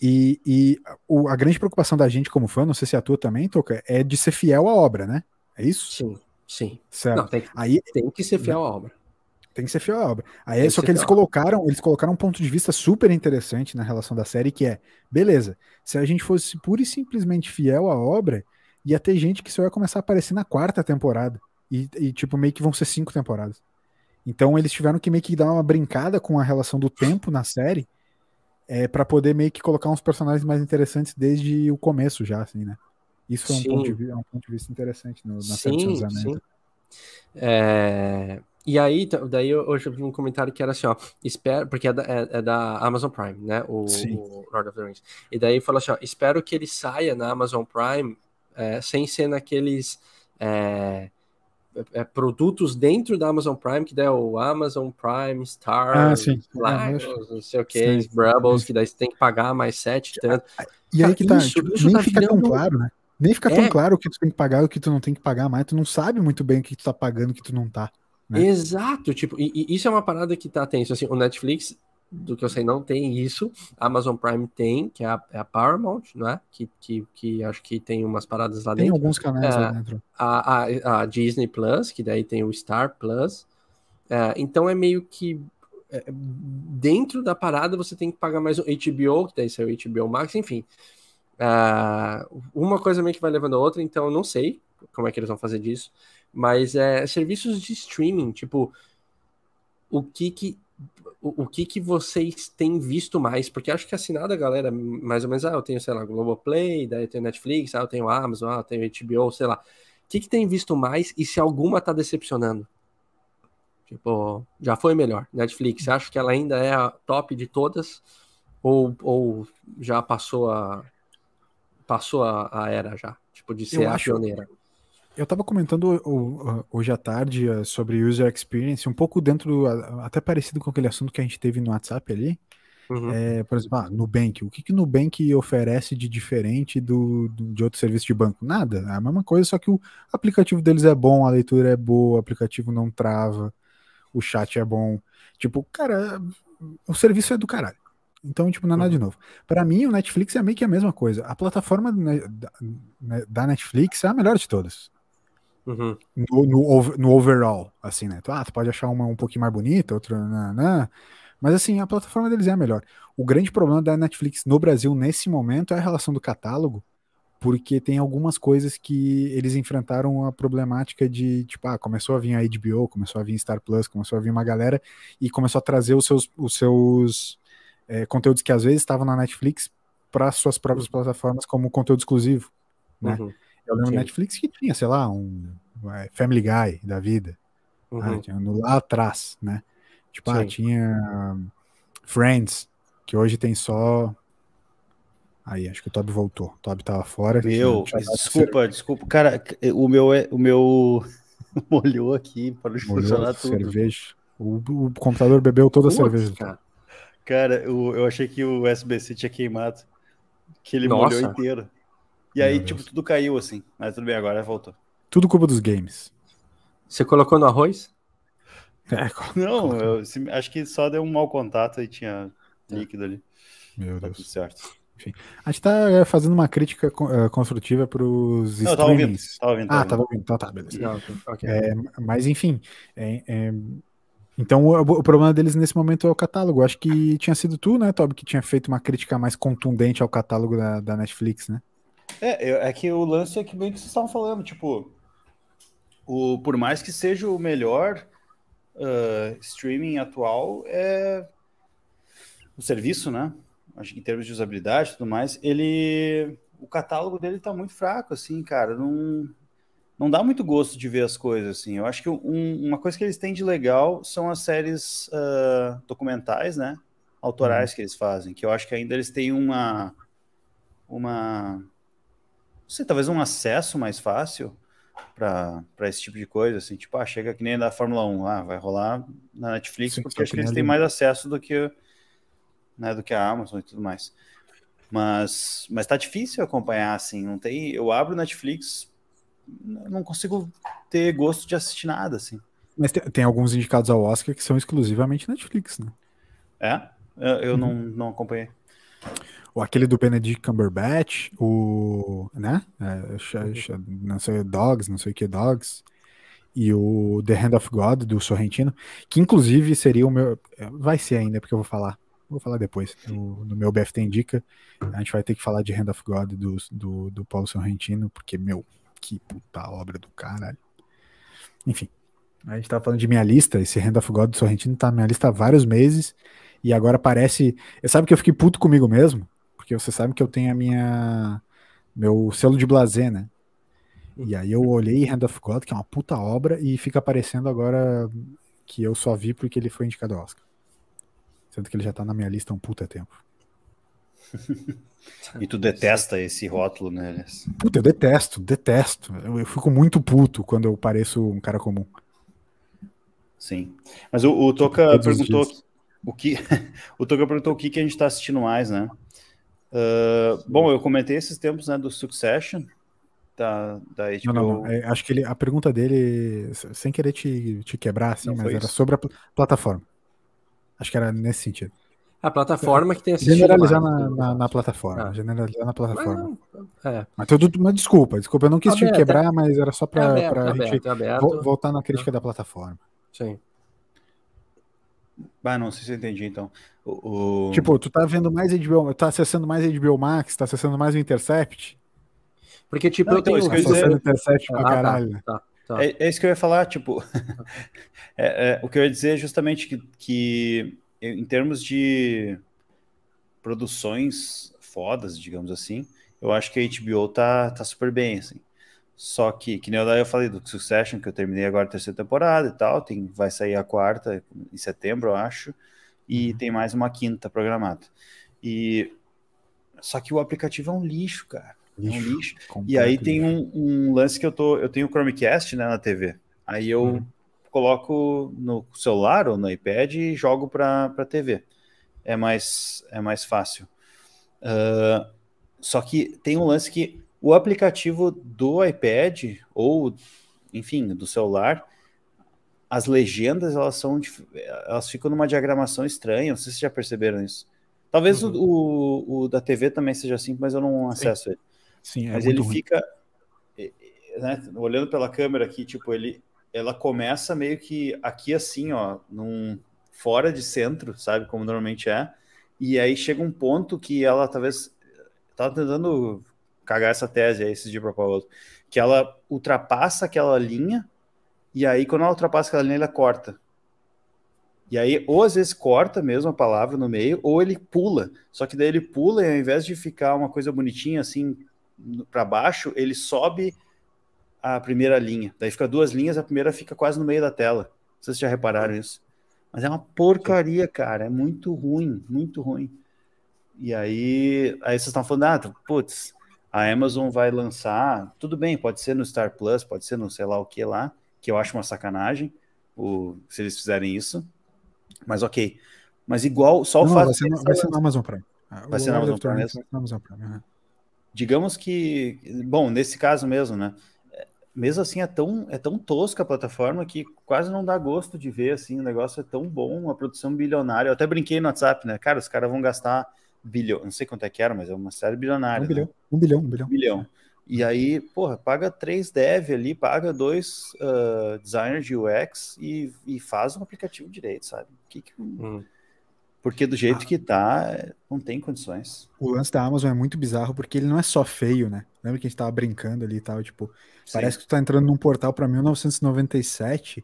E, e o, a grande preocupação da gente como fã, não sei se é a tua também, Toca, é de ser fiel à obra, né? É isso? Sim, sim. Certo. Não, tem, aí, tem que ser fiel à obra. Tem que ser fiel à obra. Aí tem só que, que eles colocaram, eles colocaram um ponto de vista super interessante na relação da série, que é, beleza, se a gente fosse pura e simplesmente fiel à obra, ia ter gente que só ia começar a aparecer na quarta temporada. E, e tipo, meio que vão ser cinco temporadas. Então eles tiveram que meio que dar uma brincada com a relação do tempo na série, é, para poder meio que colocar uns personagens mais interessantes desde o começo já, assim, né? Isso é um, ponto de, é um ponto de vista interessante no, na sim, Anéis. Sim. É, e aí, daí hoje eu vi um comentário que era assim, ó, espero, porque é da, é, é da Amazon Prime, né, o, o, Lord of the Rings. E daí falou assim, ó, espero que ele saia na Amazon Prime é, sem ser naqueles é, é, produtos dentro da Amazon Prime, que daí é o Amazon Prime, Star, ah, sim. não sei o que, Brubbles, que daí você tem que pagar mais sete, tanto. E aí que tá, isso, tipo, isso nem tá fica tão claro, né? Nem fica tão é. claro o que tu tem que pagar e o que tu não tem que pagar mais, tu não sabe muito bem o que tu tá pagando e o que tu não tá. Né? Exato, tipo, e, e, isso é uma parada que tá tenso, assim, o Netflix, do que eu sei, não tem isso, a Amazon Prime tem, que é a, é a Paramount, não é? Que, que, que acho que tem umas paradas lá tem dentro. Tem alguns canais é, lá dentro. A, a, a, Disney Plus, que daí tem o Star Plus, é, então é meio que é, dentro da parada você tem que pagar mais o HBO, que daí é o HBO Max, enfim. Uh, uma coisa meio que vai levando a outra, então eu não sei como é que eles vão fazer disso. Mas é serviços de streaming, tipo, o que que o, que que vocês têm visto mais? Porque acho que assinada, galera, mais ou menos, ah, eu tenho, sei lá, Globoplay, daí eu tenho Netflix, ah, eu tenho Amazon, ah, eu tenho HBO, sei lá. O que que tem visto mais e se alguma tá decepcionando? Tipo, já foi melhor. Netflix, acho que ela ainda é a top de todas ou, ou já passou a passou a, a era já, tipo de ser eu a acho, pioneira? Eu estava comentando hoje à tarde eh, sobre user experience, um pouco dentro, até parecido com aquele assunto que a gente teve no WhatsApp ali. Uhum. É, por exemplo, ah, Nubank. O que, que o Nubank oferece de diferente do, do, de outro serviço de banco? Nada. É a mesma coisa, só que o aplicativo deles é bom, a leitura é boa, o aplicativo não trava, o chat é bom. Tipo, cara, o serviço é do caralho. Então, tipo, não é nada de novo. Para mim, o Netflix é meio que a mesma coisa. A plataforma da Netflix é a melhor de todas. Uhum. No, no, no, overall, assim, né? Ah, tu pode achar uma um pouquinho mais bonita, outra. Né, né? Mas assim, a plataforma deles é a melhor. O grande problema da Netflix no Brasil nesse momento é a relação do catálogo, porque tem algumas coisas que eles enfrentaram a problemática de, tipo, ah, começou a vir a HBO, começou a vir Star Plus, começou a vir uma galera e começou a trazer os seus, os seus é, conteúdos que às vezes estavam na Netflix para suas próprias plataformas como conteúdo exclusivo, né? Uhum. Eu lembro Sim. Netflix que tinha, sei lá, um é, Family Guy da vida. Uhum. Ah, tinha no, lá atrás, né? Tipo, ah, tinha Friends, que hoje tem só. Aí, acho que o Toby voltou. O Toby tava fora. Meu, desculpa, desculpa. Cara, o meu, é, o meu molhou aqui para funcionar tudo. cerveja. O, o, computador bebeu toda Putz, a cerveja. Cara, cara eu, eu achei que o SBC tinha queimado. Que ele Nossa. molhou inteiro. E aí, tipo, tudo caiu assim. Mas tudo bem, agora voltou. Tudo culpa dos games. Você colocou no arroz? É, não, eu, acho que só deu um mau contato e tinha líquido ali. Meu tá Deus. Tudo certo. Enfim, a gente tá é, fazendo uma crítica uh, construtiva para os streamings. Tava ouvindo, tava ouvindo, tava ah, tava ouvindo. Então tá, beleza. Não, okay. é, mas enfim, é, é, então o, o, problema deles nesse momento é o catálogo. Acho que tinha sido tu, né, Toby, que tinha feito uma crítica mais contundente ao catálogo da, da Netflix, né? É, é que o lance é que bem que vocês estavam falando, tipo, o, por mais que seja o melhor uh, streaming atual, é o serviço, né? Acho que em termos de usabilidade e tudo mais, ele. O catálogo dele tá muito fraco, assim, cara. Não, não dá muito gosto de ver as coisas, assim. Eu acho que um, uma coisa que eles têm de legal são as séries uh, documentais, né? Autorais uhum. que eles fazem, que eu acho que ainda eles têm uma. Uma. Não sei, talvez um acesso mais fácil para esse tipo de coisa, assim, tipo, ah, chega que nem da Fórmula 1, ah, vai rolar na Netflix, Sim, porque acho que eles têm mais acesso do que, né, do que a Amazon e tudo mais. Mas, mas tá difícil acompanhar, assim, não tem, eu abro Netflix não consigo ter gosto de assistir nada, assim. Mas tem, tem alguns indicados ao Oscar que são exclusivamente Netflix, né? É? Eu, eu uhum. não, não acompanhei. Ou aquele do Benedict Cumberbatch, o. né? É, não sei, Dogs, não sei o que, Dogs. E o The Hand of God, do Sorrentino, que inclusive seria o meu. É, vai ser ainda, porque eu vou falar. Vou falar depois. No, no meu BFT Indica, a gente vai ter que falar de Hand of God do, do, do Paulo Sorrentino, porque, meu, que puta obra do caralho. Enfim, a gente tava falando de minha lista, esse Hand of God do Sorrentino tá na minha lista há vários meses, e agora parece. Sabe que eu fiquei puto comigo mesmo? Porque você sabe que eu tenho a minha. meu selo de blazer, né? E aí eu olhei Hand of God, que é uma puta obra, e fica aparecendo agora que eu só vi porque ele foi indicado ao Oscar. Sendo que ele já tá na minha lista há um puta tempo. E tu detesta esse rótulo, né? Puta, eu detesto, detesto. Eu, eu, fico muito puto quando eu pareço um cara comum. Sim. Mas o, o Toca perguntou o que o Toca perguntou o que, que a gente está assistindo mais, né? Uh, bom, eu comentei esses tempos né, do Succession da, da HBO. Não, não, não. É, acho que ele, a pergunta dele, sem querer te, te quebrar, assim, mas era isso. sobre a pl plataforma. Acho que era nesse sentido. A plataforma que tem assistido Generalizar na, na, na, plataforma. Ah. Generalizar na plataforma. Mas, é. mas, tudo, mas desculpa, desculpa, eu não quis aberto, te quebrar, mas era só para é a gente aberto, voltar na crítica da plataforma. Sim. Ah, não sei se eu entendi, então. O, o... Tipo, tu tá vendo mais HBO, tá acessando mais HBO Max, tá acessando mais o Intercept? Porque, tipo, não, eu então, tenho... Isso que eu dizer... Intercept pra ah, tá, caralho. Tá, tá, é, é, isso que eu ia falar, tipo... é, é, o que eu ia dizer é justamente que, que em termos de produções fodas, digamos assim, eu acho que a HBO tá, tá super bem, assim. Só que, que nem eu, eu falei do Succession, que eu terminei agora a terceira temporada e tal, tem, vai sair a quarta em setembro, eu acho, e uhum. tem mais uma quinta programada. E só que o aplicativo é um lixo, cara. Lixo, é um lixo. E aí tem um, um, lance que eu tô, eu tenho o Chromecast, né, na TV. Aí eu uhum. Coloco no celular ou no iPad e jogo para TV. É mais é mais fácil. Uh, só que tem um lance que o aplicativo do iPad ou, enfim, do celular, as legendas elas são elas ficam numa diagramação estranha. Não sei se já perceberam isso. Talvez uhum. o, o, o, da TV também seja assim, mas eu não acesso Sim. ele. Sim, é mas ele ruim. fica, né, olhando pela câmera aqui, tipo ele, ela começa meio que aqui assim, ó, num fora de centro, sabe como normalmente é. E aí chega um ponto que ela talvez tava tentando cagar essa tese aí esses dias para Paulo, que ela ultrapassa aquela linha e aí quando ela ultrapassa aquela linha ela corta. E aí ou às vezes corta mesmo a palavra no meio ou ele pula. Só que daí ele pula e ao invés de ficar uma coisa bonitinha assim para baixo, ele sobe a primeira linha. Daí fica duas linhas, a primeira fica quase no meio da tela. Vocês já repararam isso? Mas é uma porcaria, cara. É muito ruim, muito ruim. E aí, aí vocês estão falando, ah, putz, a Amazon vai lançar, tudo bem, pode ser no Star Plus, pode ser no sei lá o que lá, que eu acho uma sacanagem, o, se eles fizerem isso, mas ok. Mas igual, só o fato... Vai ser, no, vai ser no Amazon Prime. Ah, vai ser no Amazon Prime mesmo? Amazon Prime uhum. Digamos que, bom, nesse caso mesmo, né, mesmo assim é tão, é tão tosca a plataforma que quase não dá gosto de ver, assim, o negócio é tão bom, uma produção bilionária, eu até brinquei no WhatsApp, né, cara, os caras vão gastar bilhão, não sei quanto é que era, mas é uma série bilionária. Um bilhão, né? um bilhão, um bilhão. Um bilhão. E aí, porra, paga três dev ali, paga dois uh, designers de UX e, e faz um aplicativo direito, sabe? Que que... Hum. Porque do jeito ah. que tá, não tem condições. O lance da Amazon é muito bizarro porque ele não é só feio, né? Lembra que a gente tava brincando ali e tal, tipo, Sim. parece que tu tá entrando num portal para 1997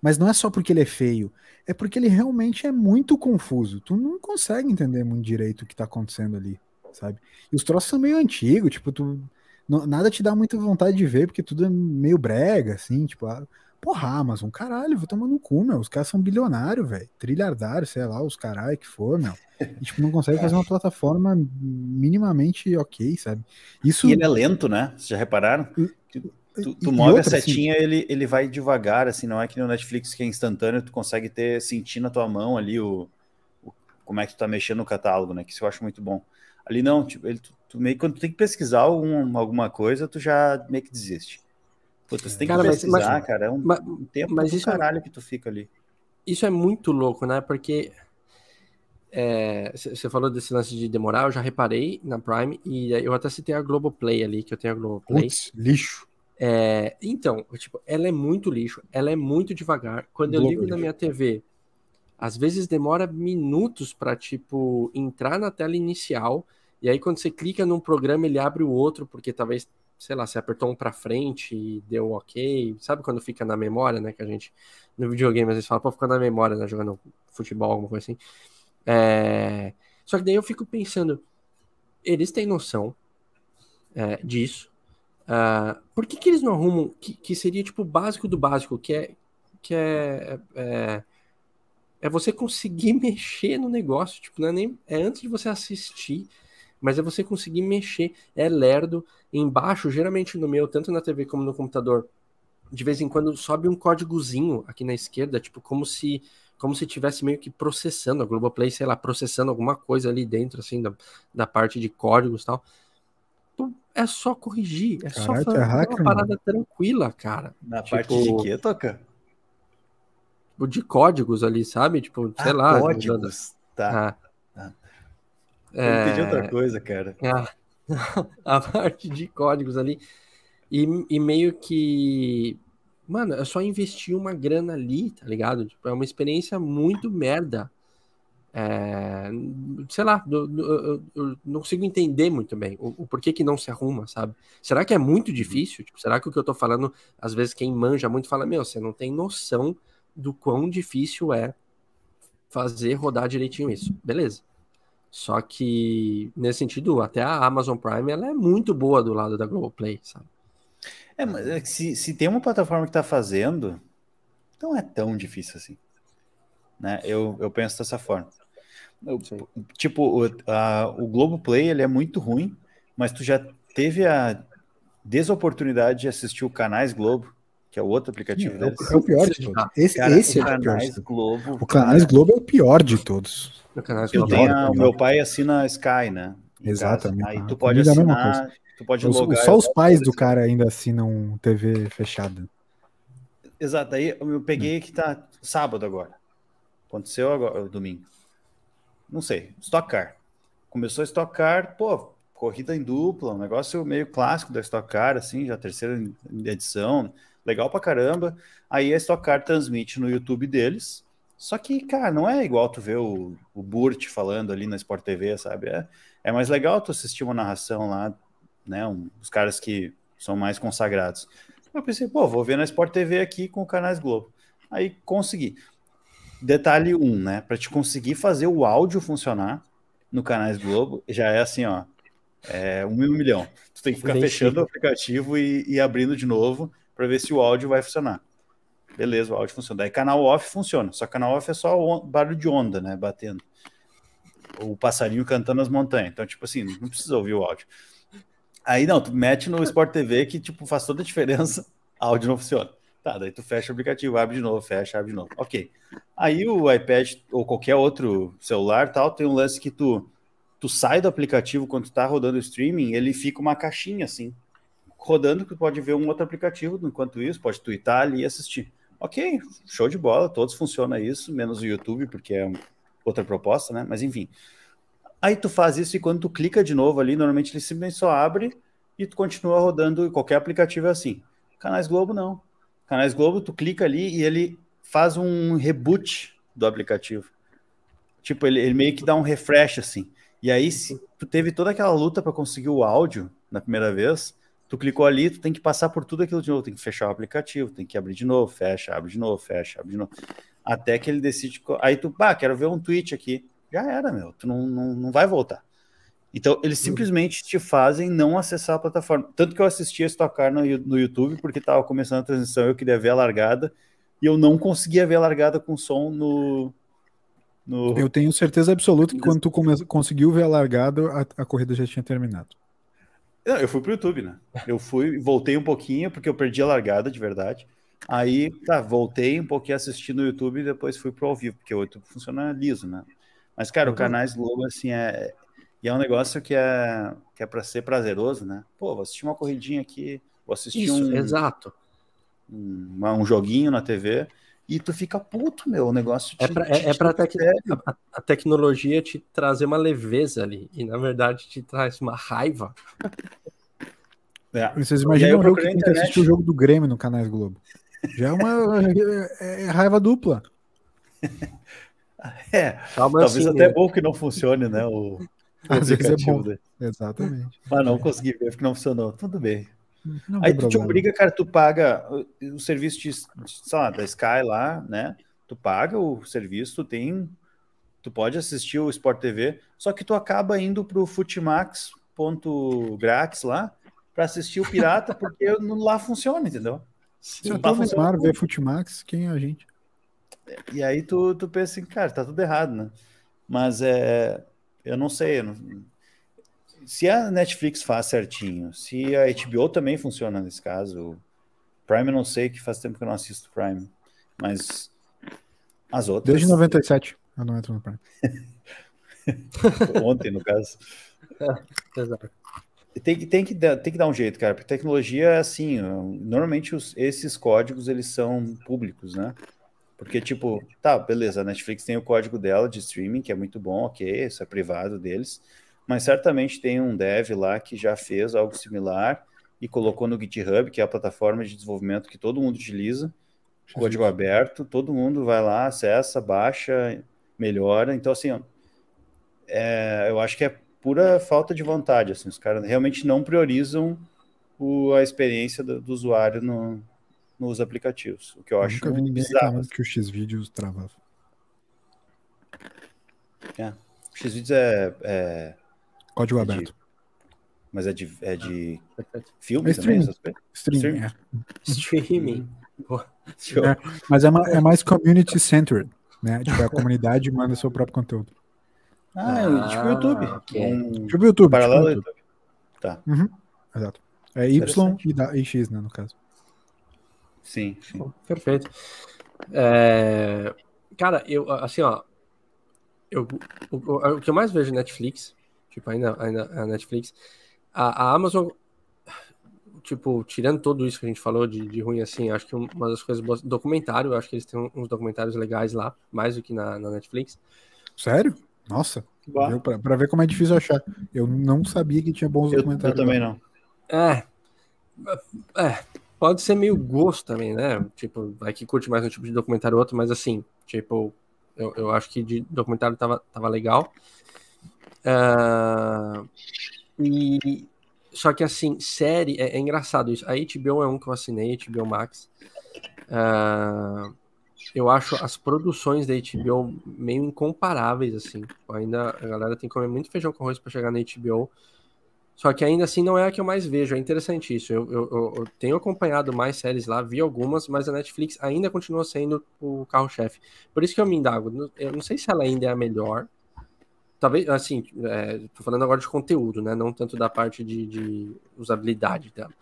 mas não é só porque ele é feio, é porque ele realmente é muito confuso. Tu não consegue entender muito direito o que tá acontecendo ali, sabe? E os troços são meio antigos, tipo, tu nada te dá muita vontade de ver, porque tudo é meio brega, assim, tipo, ah, porra, Amazon, caralho, vou tomar no cu, meu. Os caras são bilionários, velho. Trilhardário, sei lá, os caralho que for, meu. E, tipo, não consegue fazer uma plataforma minimamente ok, sabe? Isso... E ele é lento, né? Vocês já repararam? Tu, tu move a assim, setinha, assim, ele, ele vai devagar, assim, não é que no Netflix que é instantâneo, tu consegue ter, sentir na tua mão ali o, o como é que tu tá mexendo no catálogo, né? Que isso eu acho muito bom. Ali não, tipo, ele, tu, tu meio quando tu tem que pesquisar algum, alguma coisa, tu já meio que desiste. Puta, você tem Cara, que mas- precisar, mas- cara. É um, mas- um tempo mas do isso é- caralho que tu fica ali. Isso é muito louco, né? Porque você falou desse lance de demorar, eu já reparei na Prime e eu até citei a Globoplay ali, que eu tenho a Globoplay. Putz, lixo. É, então, tipo, ela é muito lixo, ela é muito devagar. Quando eu Globo ligo na lixo. minha TV, às vezes demora minutos pra, tipo, entrar na tela inicial, e aí quando você clica num programa, ele abre o outro, porque talvez, sei lá, você apertou um pra frente e deu ok. Sabe quando fica na memória, né? Que a gente, no videogame, às vezes fala, pô, fica na memória, né? Jogando futebol, alguma coisa assim. É, Só que daí eu fico pensando, eles têm noção é, disso. Ah, por que, que eles não arrumam que, que seria tipo o básico do básico, que é que é, é, é você conseguir mexer no negócio, tipo, não é nem é antes de você assistir, mas é você conseguir mexer, é lerdo embaixo, geralmente no meu, tanto na TV como no computador, de vez em quando sobe um códigozinho aqui na esquerda, tipo, como se como se tivesse meio que processando a Globoplay, sei lá, processando alguma coisa ali dentro, assim, da, da parte de códigos e tal. Então, é só corrigir, é só Caralho, tu fazer é hacker, uma parada tranquila, cara. Na Tipo- parte de quê, Toca? Tipo, De códigos ali, sabe? Tipo, sei ah, lá. códigos. Tá. Ah. Eu entendi É, outra coisa, cara. a, a parte de códigos ali. E, e meio que. Mano, é só investir uma grana ali, tá ligado? Tipo, é uma experiência muito merda. É, sei lá, eu, eu não consigo entender muito bem o, o porquê que não se arruma, sabe? Será que é muito difícil? Tipo, será que o que eu tô falando, às vezes quem manja muito fala, meu, você não tem noção do quão difícil é fazer rodar direitinho isso. Beleza. Só que, nesse sentido, até a Amazon Prime ela é muito boa do lado da Globoplay, sabe? É, mas é se, se tem uma plataforma que tá fazendo, não é tão difícil assim. Né? Eu, eu penso dessa forma. Eu- tipo, o, a, o Globoplay ele é muito ruim, mas tu já teve a desoportunidade de assistir o Canais Globo, que é o outro aplicativo É deles. o, é o pior de todos. Esse, Cara, esse o é o pior. de Canais todos. Globo. O Canais Globo é o pior de todos. No canal Eu Pior, tenho a- o pior. meu pai assina a Sky, né? Exatamente. casa. Aí Ah, tu pode comigo é a mesma assinar, tu pode Os- logar. só os pais do cara ainda assinam TV fechada. Exato, aí eu peguei que tá sábado agora. Aconteceu agora, domingo. Não sei, Stock Car. Começou a Stock Car, pô, corrida em dupla, um negócio meio clássico da Stock Car, assim, já terceira edição, legal pra caramba. Aí a Stock Car transmite no YouTube deles. Só que, cara, não é igual tu ver o, o Burt falando ali na Sport TV, sabe? É, é mais legal tu assistir uma narração lá, né? Um, os caras que são mais consagrados. Eu pensei, pô, vou ver na Sport TV aqui com o Canais Globo. Aí consegui. Detalhe 1, um, né? Para te conseguir fazer o áudio funcionar no Canais Globo, já é assim, ó. É um milhão. Tu tem que ficar Bem fechando chique. o aplicativo e, e abrindo de novo para ver se o áudio vai funcionar. Beleza, o áudio funciona. Daí canal off funciona. Só canal off é só barulho de onda, né? Batendo. O passarinho cantando as montanhas. Então, tipo assim, não precisa ouvir o áudio. Aí não, tu mete no Sport TV que tipo faz toda a diferença, áudio não funciona. Tá, daí tu fecha o aplicativo, abre de novo, fecha, abre de novo. Ok. Aí o iPad ou qualquer outro celular tal, tem um lance que tu tu sai do aplicativo quando tu tá rodando o streaming, ele fica uma caixinha assim, rodando que pode ver um outro aplicativo enquanto isso, pode twittar ali e assistir. Ok, show de bola, todos funciona isso, menos o YouTube, porque é outra proposta, né? Mas enfim. Aí tu faz isso e quando tu clica de novo ali, normalmente ele simplesmente só abre e tu continua rodando e qualquer aplicativo é assim. Canais Globo não. Canais Globo, tu clica ali e ele faz um reboot do aplicativo. Tipo, ele, ele meio que dá um refresh assim. E aí, se tu teve toda aquela luta para conseguir o áudio na primeira vez, tu clicou ali, tu tem que passar por tudo aquilo de novo, tem que fechar o aplicativo, tem que abrir de novo, fecha, abre de novo, fecha, abre de novo. Até que ele decide. Aí tu, pá, quero ver um tweet aqui. Já era, meu. Tu não, não, não vai voltar. Então, eles simplesmente te fazem não acessar a plataforma. Tanto que eu assisti a Stock Car no, no YouTube, porque estava começando a transição, eu queria ver a largada, e eu não conseguia ver a largada com som no. no... Eu tenho certeza absoluta que quando tu come- conseguiu ver a largada, a, a corrida já tinha terminado. Não, eu fui pro YouTube, né? Eu fui, voltei um pouquinho, porque eu perdi a largada, de verdade. Aí, tá, voltei um pouquinho assisti no YouTube e depois fui pro ao vivo, porque o YouTube funciona liso, né? Mas, cara, o Uhum. Canais Globo, assim, é... E é um negócio que é, que é pra ser prazeroso, né? Pô, vou assistir uma corridinha aqui, vou assistir Isso, um... exato. um, um joguinho na TV e tu fica puto, meu, o negócio é te, é pra, é, é pra tec a, a, tecnologia te trazer uma leveza ali, e na verdade te traz uma raiva. É. Vocês imaginam o que assistir o jogo do Grêmio no Canais Globo. Já é uma é, é raiva dupla. É, Calma talvez assim, até é bom que não funcione, né? O, Às vezes é bom. Dele. Exatamente. Mas não consegui ver porque não funcionou. Tudo bem. Não Aí tu te obriga, cara, tu paga o serviço de, sei lá, da Sky lá, né? Tu paga o serviço, tu tem. Tu pode assistir o Sport TV, só que tu acaba indo pro Futimax.grátis lá para assistir o Pirata, porque lá funciona, entendeu? Se eu tô Neymar ver Futimax, quem é a gente? E aí tu, tu pensa assim, cara, tá tudo errado, né? Mas é. Eu não sei. Eu não, se a Netflix faz certinho, se a HBO também funciona nesse caso, Prime eu não sei, que faz tempo que eu não assisto Prime, mas as outras. Desde 97 eu não entro no Prime. Ontem, no caso. É, exato. Tem, tem, que, tem que dar um jeito, cara, porque tecnologia é assim, normalmente os, esses códigos eles são públicos, né? Porque, tipo, tá, beleza, a Netflix tem o código dela de streaming, que é muito bom, ok, isso é privado deles, mas certamente tem um dev lá que já fez algo similar e colocou no GitHub, que é a plataforma de desenvolvimento que todo mundo utiliza, código aberto, todo mundo vai lá, acessa, baixa, melhora. Então, assim, é, eu acho que é pura falta de vontade. Assim, os caras realmente não priorizam o, a experiência do, do usuário no, nos aplicativos, o que eu, eu acho nunca vi ninguém bizarro. que o X-Vídeos travava. É. O X-Vídeos é, é Código é aberto. De, mas é de, é de filme é streaming. também? Streaming. É. Streaming. É, mas é, é, mais community centered, né? Tipo, a comunidade manda seu próprio conteúdo. Ah, é tipo YouTube. Okay. Um... Tipo YouTube. Paralelo tipo YouTube. Tá. Uhum. Exato. É Y e, da, e X, né, no caso. Sim, sim. Perfeito. É... Cara, eu, assim, ó, eu, o, o, o, que eu mais vejo Netflix tipo, ainda, ainda a Netflix. A, a, Amazon, tipo, tirando tudo isso que a gente falou de, de ruim assim, acho que uma das coisas boas, documentário, acho que eles têm uns documentários legais lá, mais do que na, na Netflix. Sério? Nossa, pra, pra, ver como é difícil achar. Eu não sabia que tinha bons eu, documentários. Eu também não. É, é, pode ser meio gosto também, né? Tipo, vai que curte mais um tipo de documentário ou outro, mas assim, tipo, eu, eu acho que de documentário tava, tava legal. Uh, e só que assim, série é, é, engraçado isso. A HBO é um que eu assinei, HBO Max. Uh, eu acho as produções da HBO meio incomparáveis assim. Ainda a galera tem que comer muito feijão com arroz para chegar na HBO. Só que ainda assim não é a que eu mais vejo. É interessante isso. Eu, eu, eu, tenho acompanhado mais séries lá, vi algumas, mas a Netflix ainda continua sendo o carro-chefe. Por isso que eu me indago. Eu não sei se ela ainda é a melhor, talvez, assim, é, tô falando agora de conteúdo, né? Não tanto da parte de, de usabilidade dela.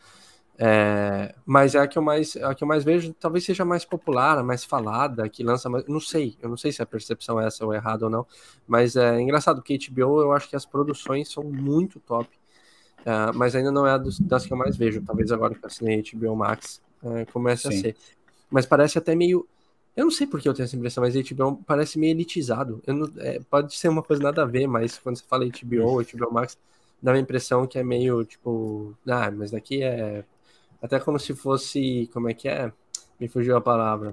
É, mas é a que eu mais a que eu mais vejo, talvez seja mais popular, mais falada, que lança mais. Não sei, eu não sei se a percepção é essa ou errada ou não. Mas é engraçado porque HBO eu acho que as produções são muito top. É, mas ainda não é a dos, das que eu mais vejo. Talvez agora que eu assinei HBO Max é, comece Sim. a ser. Mas parece até meio eu não sei por que eu tenho essa impressão, mas HBO parece meio elitizado. Não, é, pode ser uma coisa nada a ver, mas quando você fala HBO, HBO Max, dá uma impressão que é meio tipo, ah, mas daqui é até como se fosse, como é que é? Me fugiu a palavra.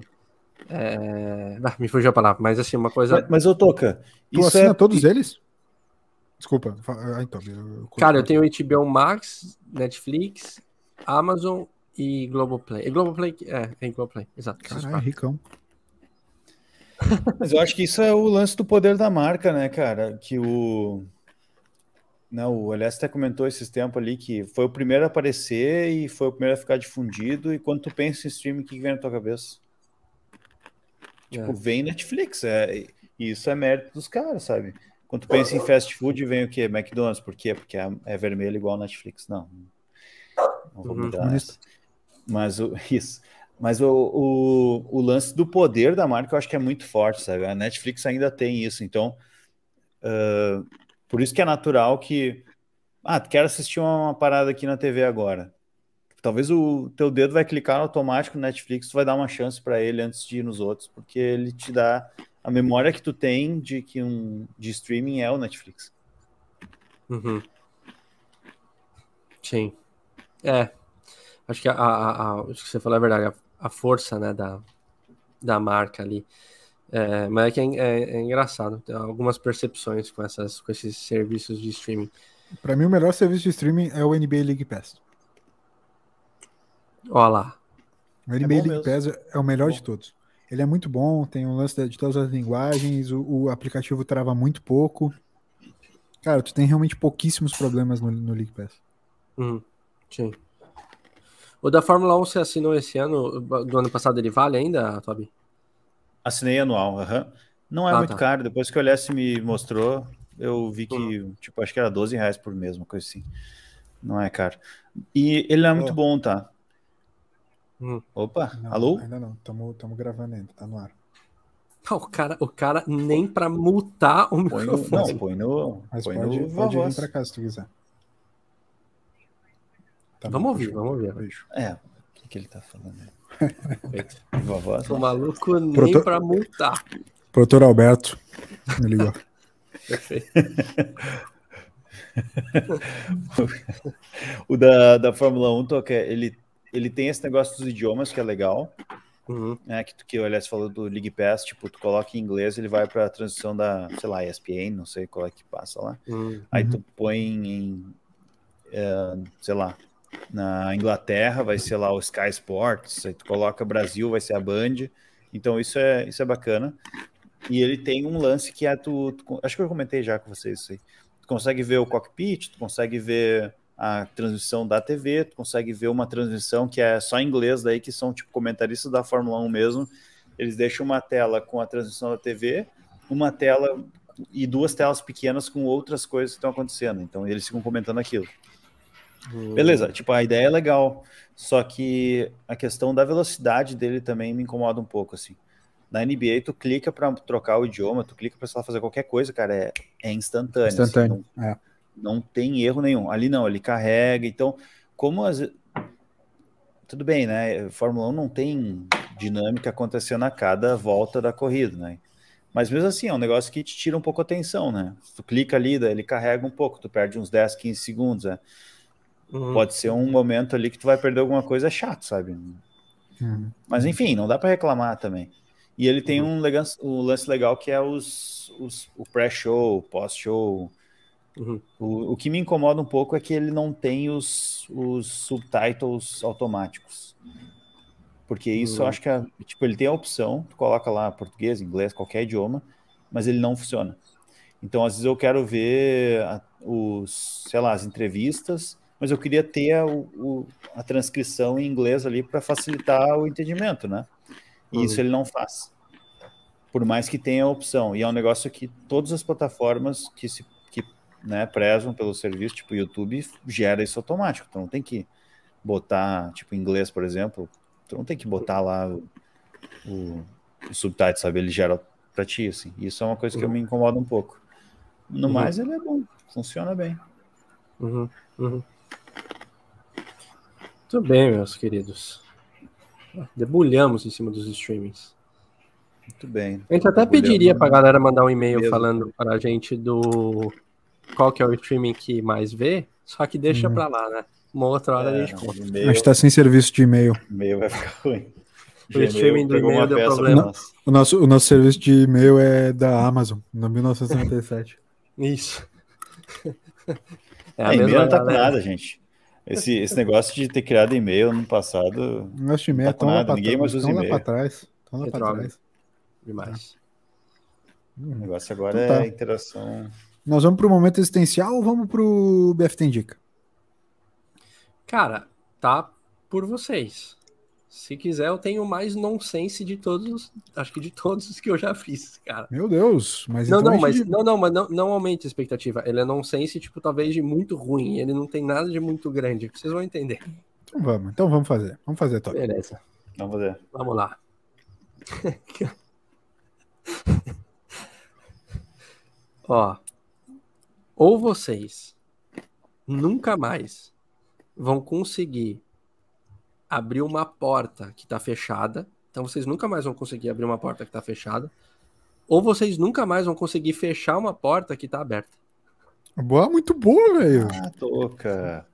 É... Ah, me fugiu a palavra, mas assim, uma coisa. Mas, mas ô Toca, tu isso assina é... todos eles? Desculpa. Ah, então, eu... Cara, eu tenho HBO Max, Netflix, Amazon e Globoplay. E Globoplay, é, tem Globoplay, exato. Caralho, ricão. Mas eu acho que isso é o lance do poder da marca, né, cara? Que o. Não, o Elias até comentou esses tempos ali que foi o primeiro a aparecer e foi o primeiro a ficar difundido. E quando tu pensa em streaming, o que vem na tua cabeça? Tipo, é. vem Netflix. É, e isso é mérito dos caras, sabe? Quando tu pensa em fast food, vem o quê? McDonald's. Por quê? Porque é, é vermelho igual Netflix. Não. Não vou uhum. mudar. Uhum. Mas o, isso. Mas o, o, o, lance do poder da marca eu acho que é muito forte, sabe? A Netflix ainda tem isso, então uh, por isso que é natural que ah, tu quer assistir uma, parada aqui na TV agora. talvez o teu dedo vai clicar automático no Netflix, tu vai dar uma chance para ele antes de ir nos outros, porque ele te dá a memória que tu tem de que um de streaming é o Netflix. Uhum. Sim. É. Acho que a, a, a, acho que você falou a verdade, a, força, né, da, da marca ali. É, mas é que é, é, é, engraçado, tem algumas percepções com, essas, com esses serviços de streaming. Para mim, o melhor serviço de streaming é o NBA League Pass. Olha lá. O NBA é League mesmo. Pass é o melhor bom. de todos. Ele é muito bom, tem um lance de todas as linguagens, o, o aplicativo trava muito pouco. Cara, tu tem realmente pouquíssimos problemas no, no League Pass. Uhum. Sim. O da Fórmula 1 você assinou esse ano, do ano passado ele vale ainda, Toby? Assinei anual, uhum. Não é ah, muito tá. caro, depois que o LS me mostrou, eu vi que, uhum. tipo, acho que era 12 reais por mês, uma coisa assim. Não é caro. E ele é muito oh. bom, tá? Hum. Opa, não, alô? Ainda não, estamos gravando ainda, tá no ar. O cara, o cara nem para mutar o põe microfone. No, não, põe no. Mas põe pode, no pode vir para casa se tu quiser. Tá vamos ouvir, vamos ouvir. Beijo. É, o que, que ele tá falando aí? vovoz? O maluco nem Proto... para multar. Produtor Alberto, me ligou. Perfeito. o da, da Fórmula 1, Toca, ele, ele tem esse negócio dos idiomas que é legal. Uhum. É, que, que o Elias falou do League Pass, tipo, tu coloca em inglês, ele vai para a transição da, sei lá, ESPN, não sei qual é que passa lá. Uhum. Aí tu põe em, é, sei lá, na Inglaterra vai ser lá o Sky Sports, aí tu coloca Brasil, vai ser a Band. Então isso é, isso é bacana. E ele tem um lance que é tu, tu acho que eu comentei já com vocês isso aí. Tu consegue ver o cockpit, tu consegue ver a transmissão da TV, tu consegue ver uma transmissão que é só em inglês daí, que são tipo comentaristas da Fórmula 1 mesmo. Eles deixam uma tela com a transmissão da TV, uma tela e duas telas pequenas com outras coisas que estão acontecendo. Então eles ficam comentando aquilo. Hum. Beleza, tipo, a ideia é legal, só que a questão da velocidade dele também me incomoda um pouco, assim. Na NBA, tu clica para trocar o idioma, tu clica para fazer qualquer coisa, cara, é, é instantâneo. Assim, instantâneo, assim, não, é não tem erro nenhum. Ali não, ele carrega. Então, como as. Tudo bem, né? Fórmula 1 não tem dinâmica acontecendo a cada volta da corrida, né? Mas mesmo assim, é um negócio que te tira um pouco a atenção, né? Tu clica ali, ele carrega um pouco, tu perde uns 10, 15 segundos, né? Uhum. Pode ser um momento ali que tu vai perder alguma coisa chato, sabe? Uhum. Mas enfim, não dá para reclamar também. E ele tem uhum. um, um lance legal que é os, os o pré-show, pós-show, Uhum. O, o que me incomoda um pouco é que ele não tem os, os subtitles automáticos. Porque isso uhum. eu acho que é, tipo, ele tem a opção, tu coloca lá português, inglês, qualquer idioma, mas ele não funciona. Então, às vezes eu quero ver a, os, sei lá, as entrevistas, mas eu queria ter a, o, a transcrição em inglês ali para facilitar o entendimento, né? E uhum. isso ele não faz. Por mais que tenha a opção. E é um negócio que todas as plataformas que se né, prezam pelo serviço, tipo YouTube, gera isso automático. Tu não tem que botar, tipo, inglês, por exemplo, tu não tem que botar lá o, o, o subtitle, sabe? Ele gera para ti, assim. Isso é uma coisa que uhum. me incomoda um pouco. No uhum. mais, ele é bom, funciona bem. Uhum. Muito bem, meus queridos. Debulhamos em cima dos streamings. Muito bem. A gente até pediria para a galera mandar um e-mail falando para a gente do qual que é o streaming que mais vê, só que deixa uhum. pra lá, né? Uma outra hora é, a gente conta. A gente tá sem serviço de e-mail. E-mail vai ficar ruim. O streaming do e-mail deu problema. O nosso, o nosso serviço de e-mail é da Amazon, no 1997. Isso. É, a é, e-mail não tá com nada, gente. Esse, esse negócio de ter criado e-mail no passado. Nosso e-mail tá é lá pra, Ninguém mais usa e-mail. lá pra trás. Tão lá pra trás. Demais. O negócio agora então, tá. é interação. Nós vamos para o momento existencial ou vamos para o BFT Indica? Cara, tá por vocês. Se quiser, eu tenho mais nonsense de todos, acho que de todos os que eu já fiz, cara. Meu Deus, mas não, então não, mas de... não, não, mas não, não aumente a expectativa. Ele é nonsense, tipo, talvez de muito ruim. Ele não tem nada de muito grande. Vocês vão entender. Então vamos, então vamos fazer. Vamos fazer, Top. Beleza. Vamos fazer. Vamos lá. Ó, ou vocês nunca mais vão conseguir abrir uma porta que tá fechada, então vocês nunca mais vão conseguir abrir uma porta que tá fechada, ou vocês nunca mais vão conseguir fechar uma porta que tá aberta. Boa, muito boa, velho. Ah, toca.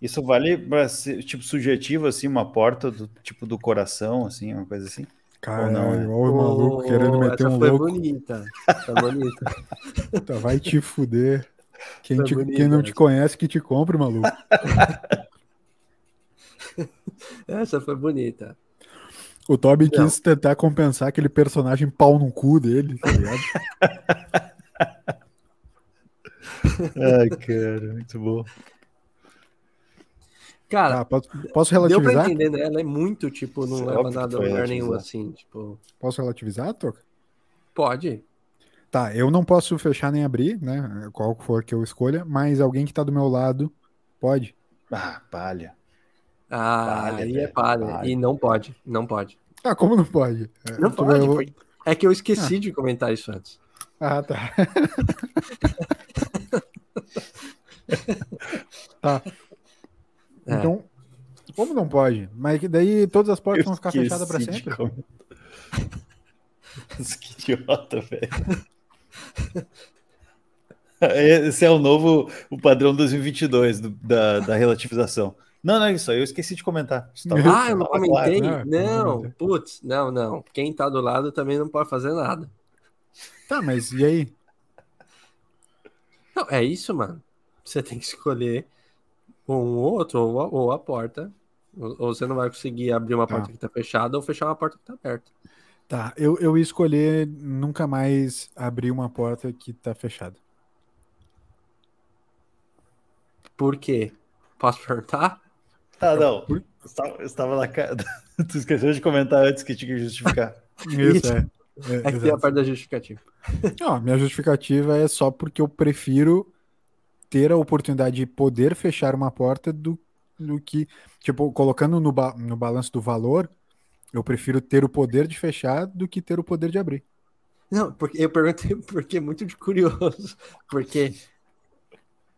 Isso vale pra ser, tipo, subjetivo, assim, uma porta do tipo do coração, assim, uma coisa assim? Cara, não, é? igual o maluco querendo meter essa um foi louco. bonita. Foi bonita. Tá, vai te fuder. Quem, te- bonito, quem não te conhece, que te compre, maluco. Essa foi bonita. O Toby Não. quis tentar compensar aquele personagem pau no cu dele, tá ligado? Ai, cara, muito bom. Cara, Tá, posso, posso deu pra relativizar? entender, né? Ela é muito, tipo, não Isso é leva nada a lugar nenhum, relativizar. assim, tipo... Posso relativizar, Toca? Pode. Tá, eu não posso fechar nem abrir, né? Qual for que eu escolha, mas alguém que tá do meu lado pode. Ah, palha. Ah, Palha, aí é palha. palha. E não pode, não pode. Ah, como não pode? É, Não pode, é que eu esqueci de comentar isso antes. Ah, tá. tá. É. Então, como não pode? Mas que daí todas as portas vão ficar fechadas pra de sempre? Nossa, que idiota, velho. Esse é o novo, o padrão 2022 do- da, da relativização. Não, não é isso aí, eu esqueci de comentar. Tava- Ah, eu não comentei? claro. Ah, Não, comentei. putz, não, não. Quem tá do lado também não pode fazer nada. Tá, mas e aí? Não, é isso, mano. Você tem que escolher um ou outro, ou a, ou a porta. Ou, ou você não vai conseguir abrir uma Tá. porta que tá fechada ou fechar uma porta que tá aberta. Tá, eu, eu ia escolher nunca mais abrir uma porta que tá fechada. Por quê? Posso perguntar? Ah, não. Eu estava, na cara. Tu esqueceu de comentar antes que tinha que justificar. Isso, é. É, É que tem a parte da justificativa. Não, minha justificativa é só porque eu prefiro ter a oportunidade de poder fechar uma porta do, do que, tipo, colocando no, ba- no balanço do valor, eu prefiro ter o poder de fechar do que ter o poder de abrir. Não, porque eu perguntei porque é muito de curioso. Porque,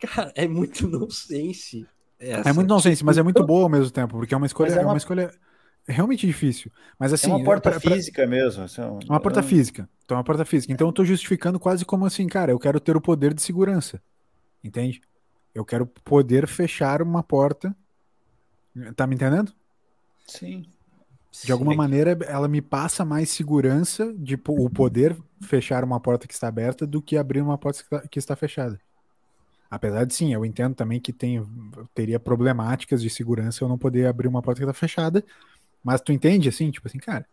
cara, é muito nonsense. Essa. É muito nonsense, mas é muito boa ao mesmo tempo, porque é uma escolha, é é uma... uma- escolha realmente difícil. Mas assim, é uma porta pra- pra- física mesmo. assim, um- uma porta física. Então é uma porta física. Então eu tô justificando quase como assim, cara, eu quero ter o poder de segurança. Entende? Eu quero poder fechar uma porta. Tá me entendendo? Sim. De alguma Sim. maneira, ela me passa mais segurança de o poder fechar uma porta que está aberta do que abrir uma porta que está fechada. Apesar de sim, eu entendo também que tem, teria problemáticas de segurança eu não poder abrir uma porta que está fechada, mas tu entende assim, tipo assim, cara,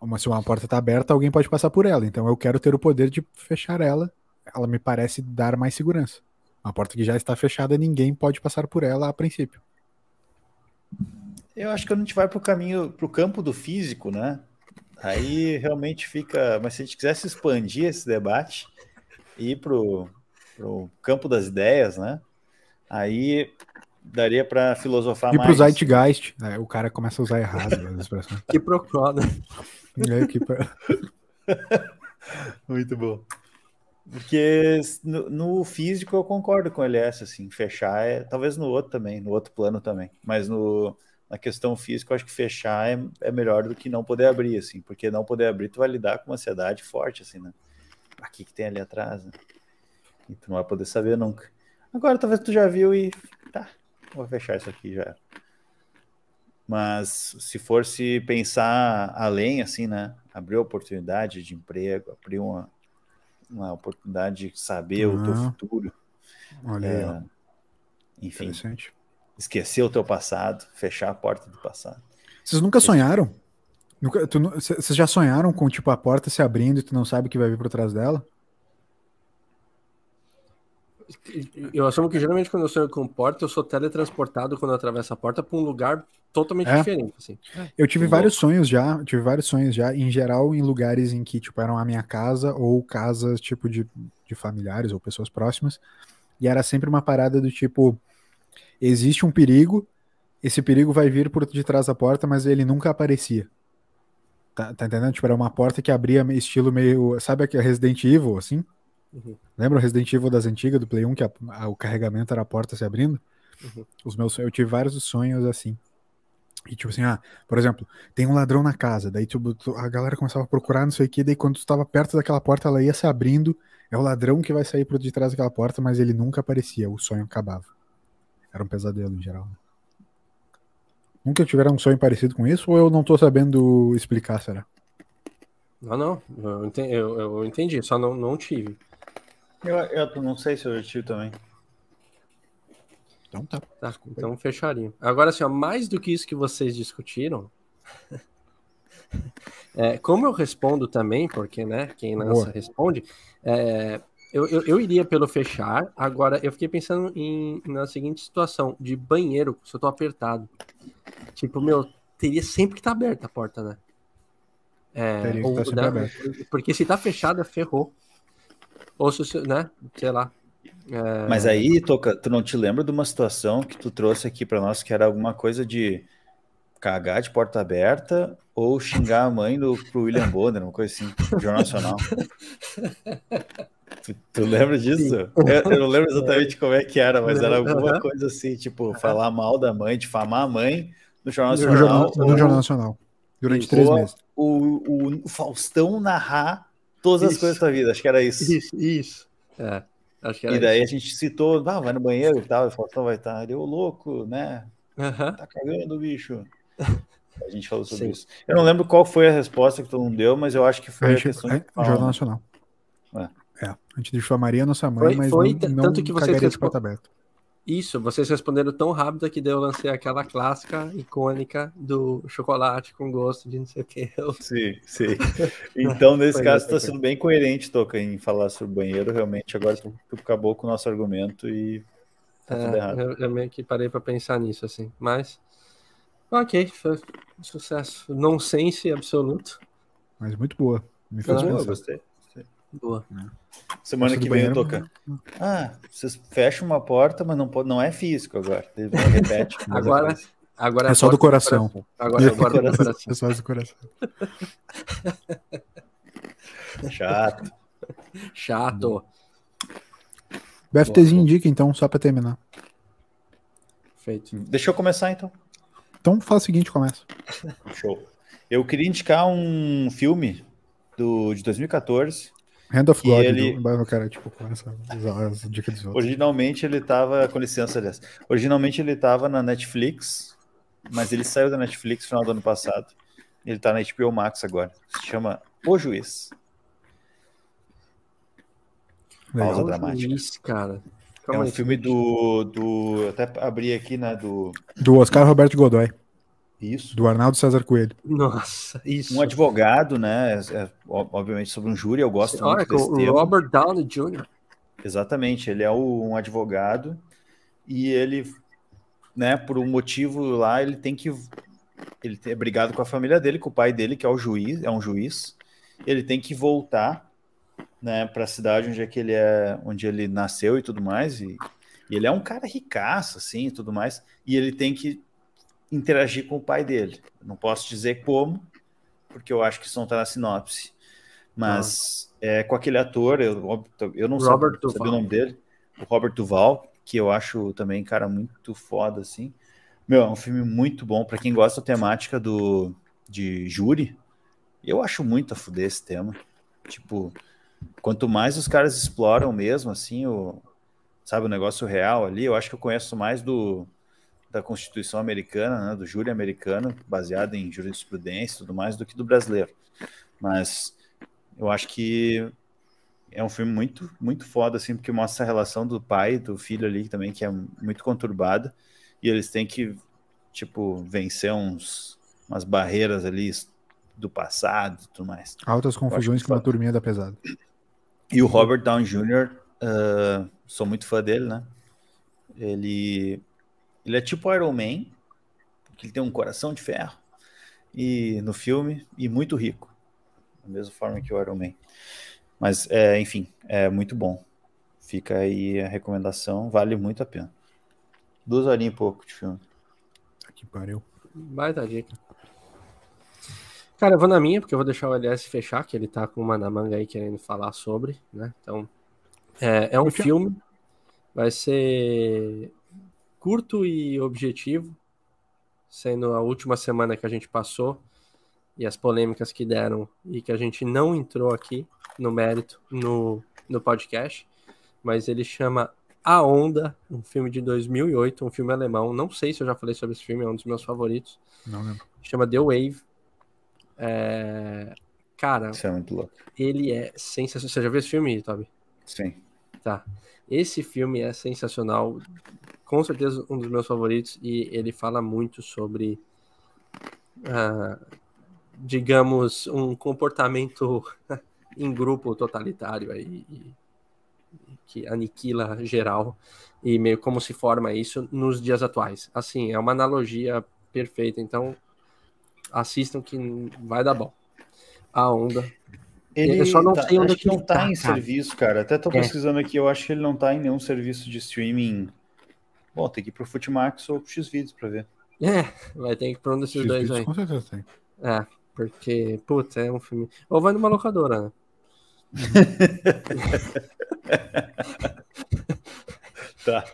uma, se uma porta está aberta, alguém pode passar por ela, então eu quero ter o poder de fechar ela, ela me parece dar mais segurança. Uma porta que já está fechada, ninguém pode passar por ela a princípio. Eu acho que a gente vai para o caminho, para o campo do físico, né? Aí realmente fica. Mas se a gente quisesse expandir esse debate e ir para o campo das ideias, né? Aí daria para filosofar E mais. pro Zeitgeist, né, o cara começa a usar errado as expressões. Que procó, né? É, que Muito bom. Porque no, no físico eu concordo com o LS, assim, fechar é. Talvez no outro também, no outro plano também. Mas no, na questão física, eu acho que fechar é, é melhor do que não poder abrir, assim, porque não poder abrir, tu vai lidar com uma ansiedade forte, assim, né? O que, que tem ali atrás, né? E tu não vai poder saber nunca. Agora talvez tu já viu e. Tá, vou fechar isso aqui já. Mas se for se pensar além, assim, né? Abrir oportunidade de emprego, abrir uma, uma oportunidade de saber o teu Ah. futuro, Olha aí, é, enfim, interessante. esquecer o teu passado, fechar a porta do passado. Vocês nunca sonharam? Vocês já sonharam com, tipo, a porta se abrindo e tu não sabe o que vai vir por trás dela? Eu assumo que geralmente quando eu sonho com porta, eu sou teletransportado quando eu atravesso a porta para um lugar totalmente É? diferente. Assim. Eu tive vários sonhos já, tive vários sonhos já, em geral em lugares em que, tipo, eram a minha casa ou casas, tipo, de, de familiares ou pessoas próximas. E era sempre uma parada do tipo, existe um perigo, esse perigo vai vir por detrás da porta, mas ele nunca aparecia. Tá, tá entendendo? Tipo, era uma porta que abria estilo meio, sabe aquele Resident Evil, assim? Uhum. Lembra o Resident Evil das antigas, do Play 1, que a- a- o carregamento era a porta se abrindo? Uhum. Os meus, eu tive vários sonhos assim. E tipo assim, ah, por exemplo, tem um ladrão na casa, daí tipo, tu- a galera começava a procurar, não sei o que, daí quando tu estava perto daquela porta, ela ia se abrindo, é o ladrão que vai sair por de trás daquela porta, mas ele nunca aparecia, o sonho acabava. Era um pesadelo em geral. né? Nunca tiveram um sonho parecido com isso, ou eu não tô sabendo explicar, será? Não, não, eu entendi, eu, eu entendi só não, não tive. Eu, eu não sei se eu tive também. Então tá. Tá, então fecharia. Agora, assim, ó, mais do que isso que vocês discutiram, é, como eu respondo também, porque, né, quem lança Boa. responde, é, eu, eu, eu iria pelo fechar. Agora, eu fiquei pensando em, na seguinte situação, de banheiro, se eu tô apertado. Tipo, meu, teria sempre que estar aberta a porta, né? É, Teria que ou, sempre né, aberta. Porque se tá fechada, ferrou. Ou se, né, sei lá. É, Mas aí, Toca, tu não te lembra de uma situação que tu trouxe aqui pra nós que era alguma coisa de cagar de porta aberta ou xingar a mãe do, pro William Bonner, uma coisa assim, Jornal Nacional. Tu, tu lembra disso? Eu, eu não lembro exatamente como é que era, mas era alguma coisa assim, tipo, falar mal da mãe, difamar a mãe no Jornal No No Nacional. Jornal, no ou- Jornal Nacional. Durante três meses. O, o Faustão narrar todas as Isso. coisas da vida, acho que era isso. Isso, isso. É, acho que era E daí isso. a gente citou, ah, vai no banheiro e tal, e o Faustão vai estar, ele, ô louco, né? Tá cagando, bicho. A gente falou sobre Sim. isso. Eu não lembro qual foi a resposta que todo mundo deu, mas eu acho que foi A a gente, questão é, de Jornal? Nacional. É. É, a gente difamaria a nossa mãe, Foi- mas foi não, não tanto que vocês cagaria de respo- porta aberta. Isso, vocês responderam tão rápido que daí eu lancei aquela clássica, icônica do chocolate com gosto de não sei o que. Sim, sim. Então, nesse caso, está sendo bem coerente, Toca, em falar sobre banheiro. Realmente, agora acabou com o nosso argumento e tá tudo errado. É, eu, eu meio que parei pra pensar nisso, assim. Mas, ok, foi um sucesso. Nonsense absoluto. Mas muito boa. Me fez Ah, Boa, pensar. gostei. Boa. Semana do que vem, banheiro, Toca. Ah, vocês fecham uma porta, mas não, pode, não é físico agora. Repete. mas Agora, agora É só do coração. Agora é porta do coração. Pessoas do coração. Chato. Chato. BFTzinho indica, então, só pra terminar. Feito. Deixa eu começar, então. Então faz o seguinte, começa. Show. Eu queria indicar um filme do, de 2014. Hand of God, ele- do... cara, tipo, começa a usar as dicas dos outros. Originalmente ele tava, com licença, aliás. Originalmente ele tava na Netflix, mas ele saiu da Netflix no final do ano passado. Ele tá na HBO Max agora. Se chama O Juiz. Legal. pausa dramática. Isso, cara. É um aí, filme do, do. Até abri aqui, né? Do. Do Oscar Roberto Godoy, Isso. do Arnaldo César Coelho. Nossa, isso. Um advogado, né? é, ó- obviamente sobre um júri, eu gosto Olha, muito desse o tema. Robert Downey Jr. Exatamente, ele é o- um advogado e ele, né, por um motivo lá, ele tem que ele é brigado com a família dele, com o pai dele, que é o juiz, é um juiz. Ele tem que voltar, né, para a cidade onde é que ele é, onde ele nasceu e tudo mais e, e ele é um cara ricaço assim, e tudo mais, e ele tem que interagir com o pai dele. Não posso dizer como, porque eu acho que isso não está na sinopse. Mas é com aquele ator, eu, eu não Robert sabia, sabia o nome dele, o Robert Duval, que eu acho também cara muito foda assim. Meu, é um filme muito bom para quem gosta da temática do de júri. Eu acho muito a fuder esse tema. Tipo, quanto mais os caras exploram mesmo assim o sabe o negócio real ali, eu acho que eu conheço mais do da Constituição americana, né, do júri americano, baseado em jurisprudência e tudo mais, do que do brasileiro. Mas eu acho que é um filme muito, muito foda, assim, porque mostra a relação do pai e do filho ali também, que é muito conturbada, e eles têm que, tipo, vencer uns, umas barreiras ali do passado e tudo mais. Altas confusões que com uma turminha da pesada. E o Robert Downey Jr., uh, sou muito fã dele, né? Ele, ele é tipo Iron Man, porque ele tem um coração de ferro e no filme e muito rico, da mesma forma que o Iron Man. Mas, é, enfim, é muito bom. Fica aí a recomendação, vale muito a pena. Duas horinhas e pouco de filme. Que pariu. Baita dica. Cara, eu vou na minha, porque eu vou deixar o LS fechar, que ele tá com uma na manga aí querendo falar sobre, né? Então, é, é um filme, vai ser curto e objetivo, sendo a última semana que a gente passou e as polêmicas que deram e que a gente não entrou aqui no mérito no, no podcast, mas ele chama A Onda, um filme de 2008, um filme alemão. Não sei se eu já falei sobre esse filme, é um dos meus favoritos. Não lembro. Chama The Wave. É... Cara, Isso é muito louco. ele é sensacional. Você já viu esse filme, Toby? Sim. Tá. Esse filme é sensacional, com certeza um dos meus favoritos, e ele fala muito sobre, ah, digamos, um comportamento em grupo totalitário aí, que aniquila geral, e meio como se forma isso nos dias atuais. Assim, é uma analogia perfeita, então assistam que vai dar bom. A onda. Ele Eu só não tá- sei onde acho que não tá, tá, em cara. serviço, cara. Até tô É. pesquisando aqui, eu acho que ele não tá em nenhum serviço de streaming. Bom, tem que ir pro Futimax ou pro Xvideos pra ver. É, vai ter que ir pra um desses dois aí. com certeza tem. É, porque, puta, é um filme. Ou vai numa locadora, né? Tá.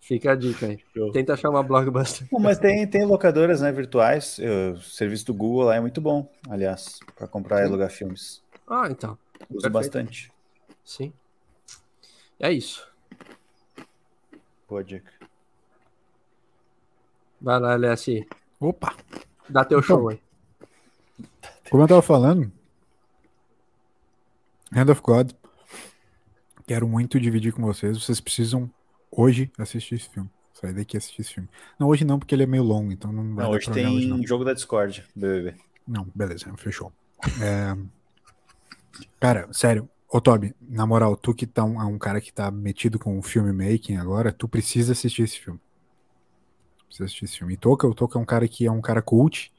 Fica a dica aí. Show. Tenta achar uma blockbuster. Bom, mas tem, tem locadoras né, virtuais. O serviço do Google lá é muito bom, aliás, pra comprar e Sim. alugar filmes. Ah, então. Uso Perfeito. bastante. Sim. É isso. Boa dica. Vai lá, LSI. Opa! Dá teu Então, show aí. Como eu tava falando, Hand of God, quero muito dividir com vocês. Vocês precisam hoje assistir esse filme. Sair daqui e assistir esse filme. Não, hoje não, porque ele é meio longo, então não vai Não, hoje tem hoje, não. jogo da Discord, BBB. Não, beleza, fechou. É, Cara, sério, ô Toby, na moral, tu que tá um, é um cara que tá metido com o filmmaking agora, tu precisa assistir esse filme. Precisa assistir esse filme. E Toca, o Toca é um cara que é um cara cult,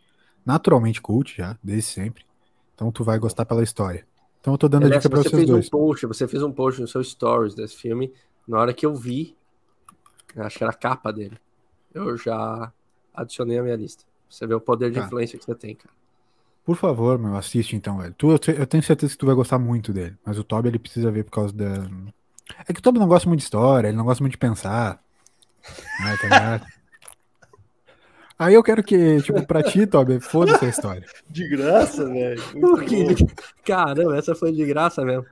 naturalmente cult já, desde sempre. Então tu vai gostar pela história. Então eu tô dando a dica pra você vocês fez dois. um post, você fez um post no seu stories desse filme. Na hora que eu vi, acho que era a capa dele. Eu já adicionei a minha lista. Você vê o poder de Tá. influência que você tem, cara. Por favor, meu, assiste então, velho. Tu, eu te- eu tenho certeza que tu vai gostar muito dele. Mas o Toby, ele precisa ver por causa da. É que o Toby não gosta muito de história, ele não gosta muito de pensar. Né, tá? Aí eu quero que, tipo, pra ti, Toby, foda-se a história. De graça, velho. Por quê? Caramba, essa foi de graça mesmo.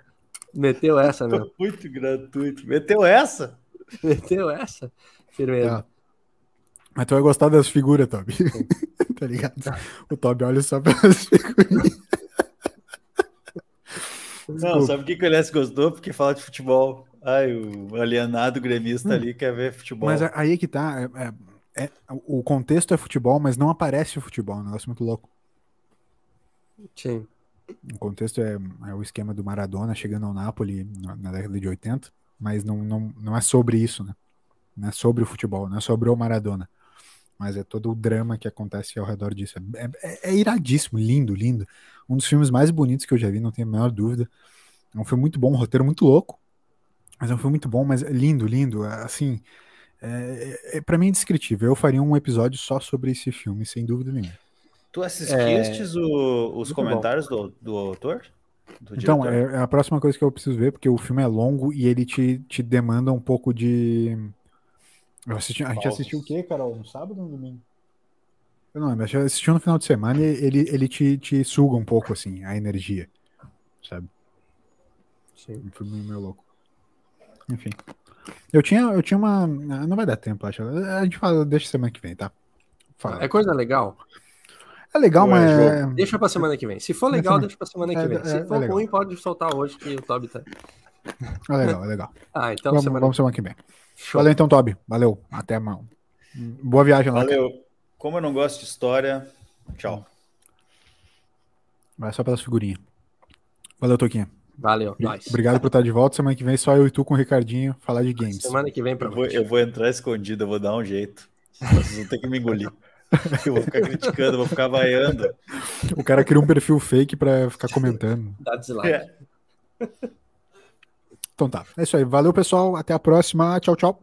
Meteu essa mesmo. Muito gratuito. Meteu essa? Meteu essa? Firmeza. Tá. Mas tu vai gostar das figuras, Toby. Tá ligado? O Toby olha só pelas figurinhas. Não, sabe o que, que o LS gostou? Porque fala de futebol. Ai, o alienado gremista ali quer ver futebol. Mas aí é que tá. é- é- é- o contexto é futebol, mas não aparece o futebol. É um negócio muito louco. Sim. O contexto é, é o esquema do Maradona chegando ao Napoli na, na década de 80, mas não, não, não é sobre isso, né? Não é sobre o futebol, não é sobre o Maradona. Mas é todo o drama que acontece ao redor disso. É, é- é iradíssimo, lindo, lindo. Um dos filmes mais bonitos que eu já vi, não tenho a menor dúvida. É um filme muito bom, um roteiro muito louco. Mas é um filme muito bom, mas é lindo, lindo. é, Assim, é, é, para mim é indescritível. Eu faria um episódio só sobre esse filme, sem dúvida nenhuma. Tu assististe o- os Muito comentários do, do autor? Do Então, diretor? é, é a próxima coisa que eu preciso ver, porque o filme é longo e ele te, te demanda um pouco de. Eu assisti, a gente assistiu o quê, Carol? No sábado ou no domingo? Eu não lembro, a gente assistiu no final de semana e ele, ele te, te suga um pouco, assim, a energia. Sabe? Sim. Um filme meio louco. Enfim. Eu tinha, eu tinha uma. Não vai dar tempo, acho. A gente fala, deixa semana que vem, tá? Fala. É coisa legal? É legal, é mas. jogo? Deixa pra semana que vem. Se for legal, deixa pra semana que É, vem. é, Se é for legal. ruim, pode soltar hoje que o Toby tá. É legal, é legal. Ah, então vamos, semana vamos semana que vem. Show. Valeu então, Toby. Valeu. Até amanhã. Boa viagem lá. cara. Valeu. Como eu não gosto de história, tchau. Vai só pelas figurinhas. Valeu, Toquinha. Valeu, nós. Obrigado por estar de volta. Semana que vem só eu e tu com o Ricardinho falar de games. Semana que vem pra Eu vou, eu vou entrar escondido, eu vou dar um jeito. Vocês vão ter que me engolir. Eu vou ficar criticando, eu vou ficar vaiando. O cara cria um perfil fake pra ficar comentando. Dá dislike. É. Então tá. É isso aí. Valeu, pessoal. Até a próxima. Tchau, tchau.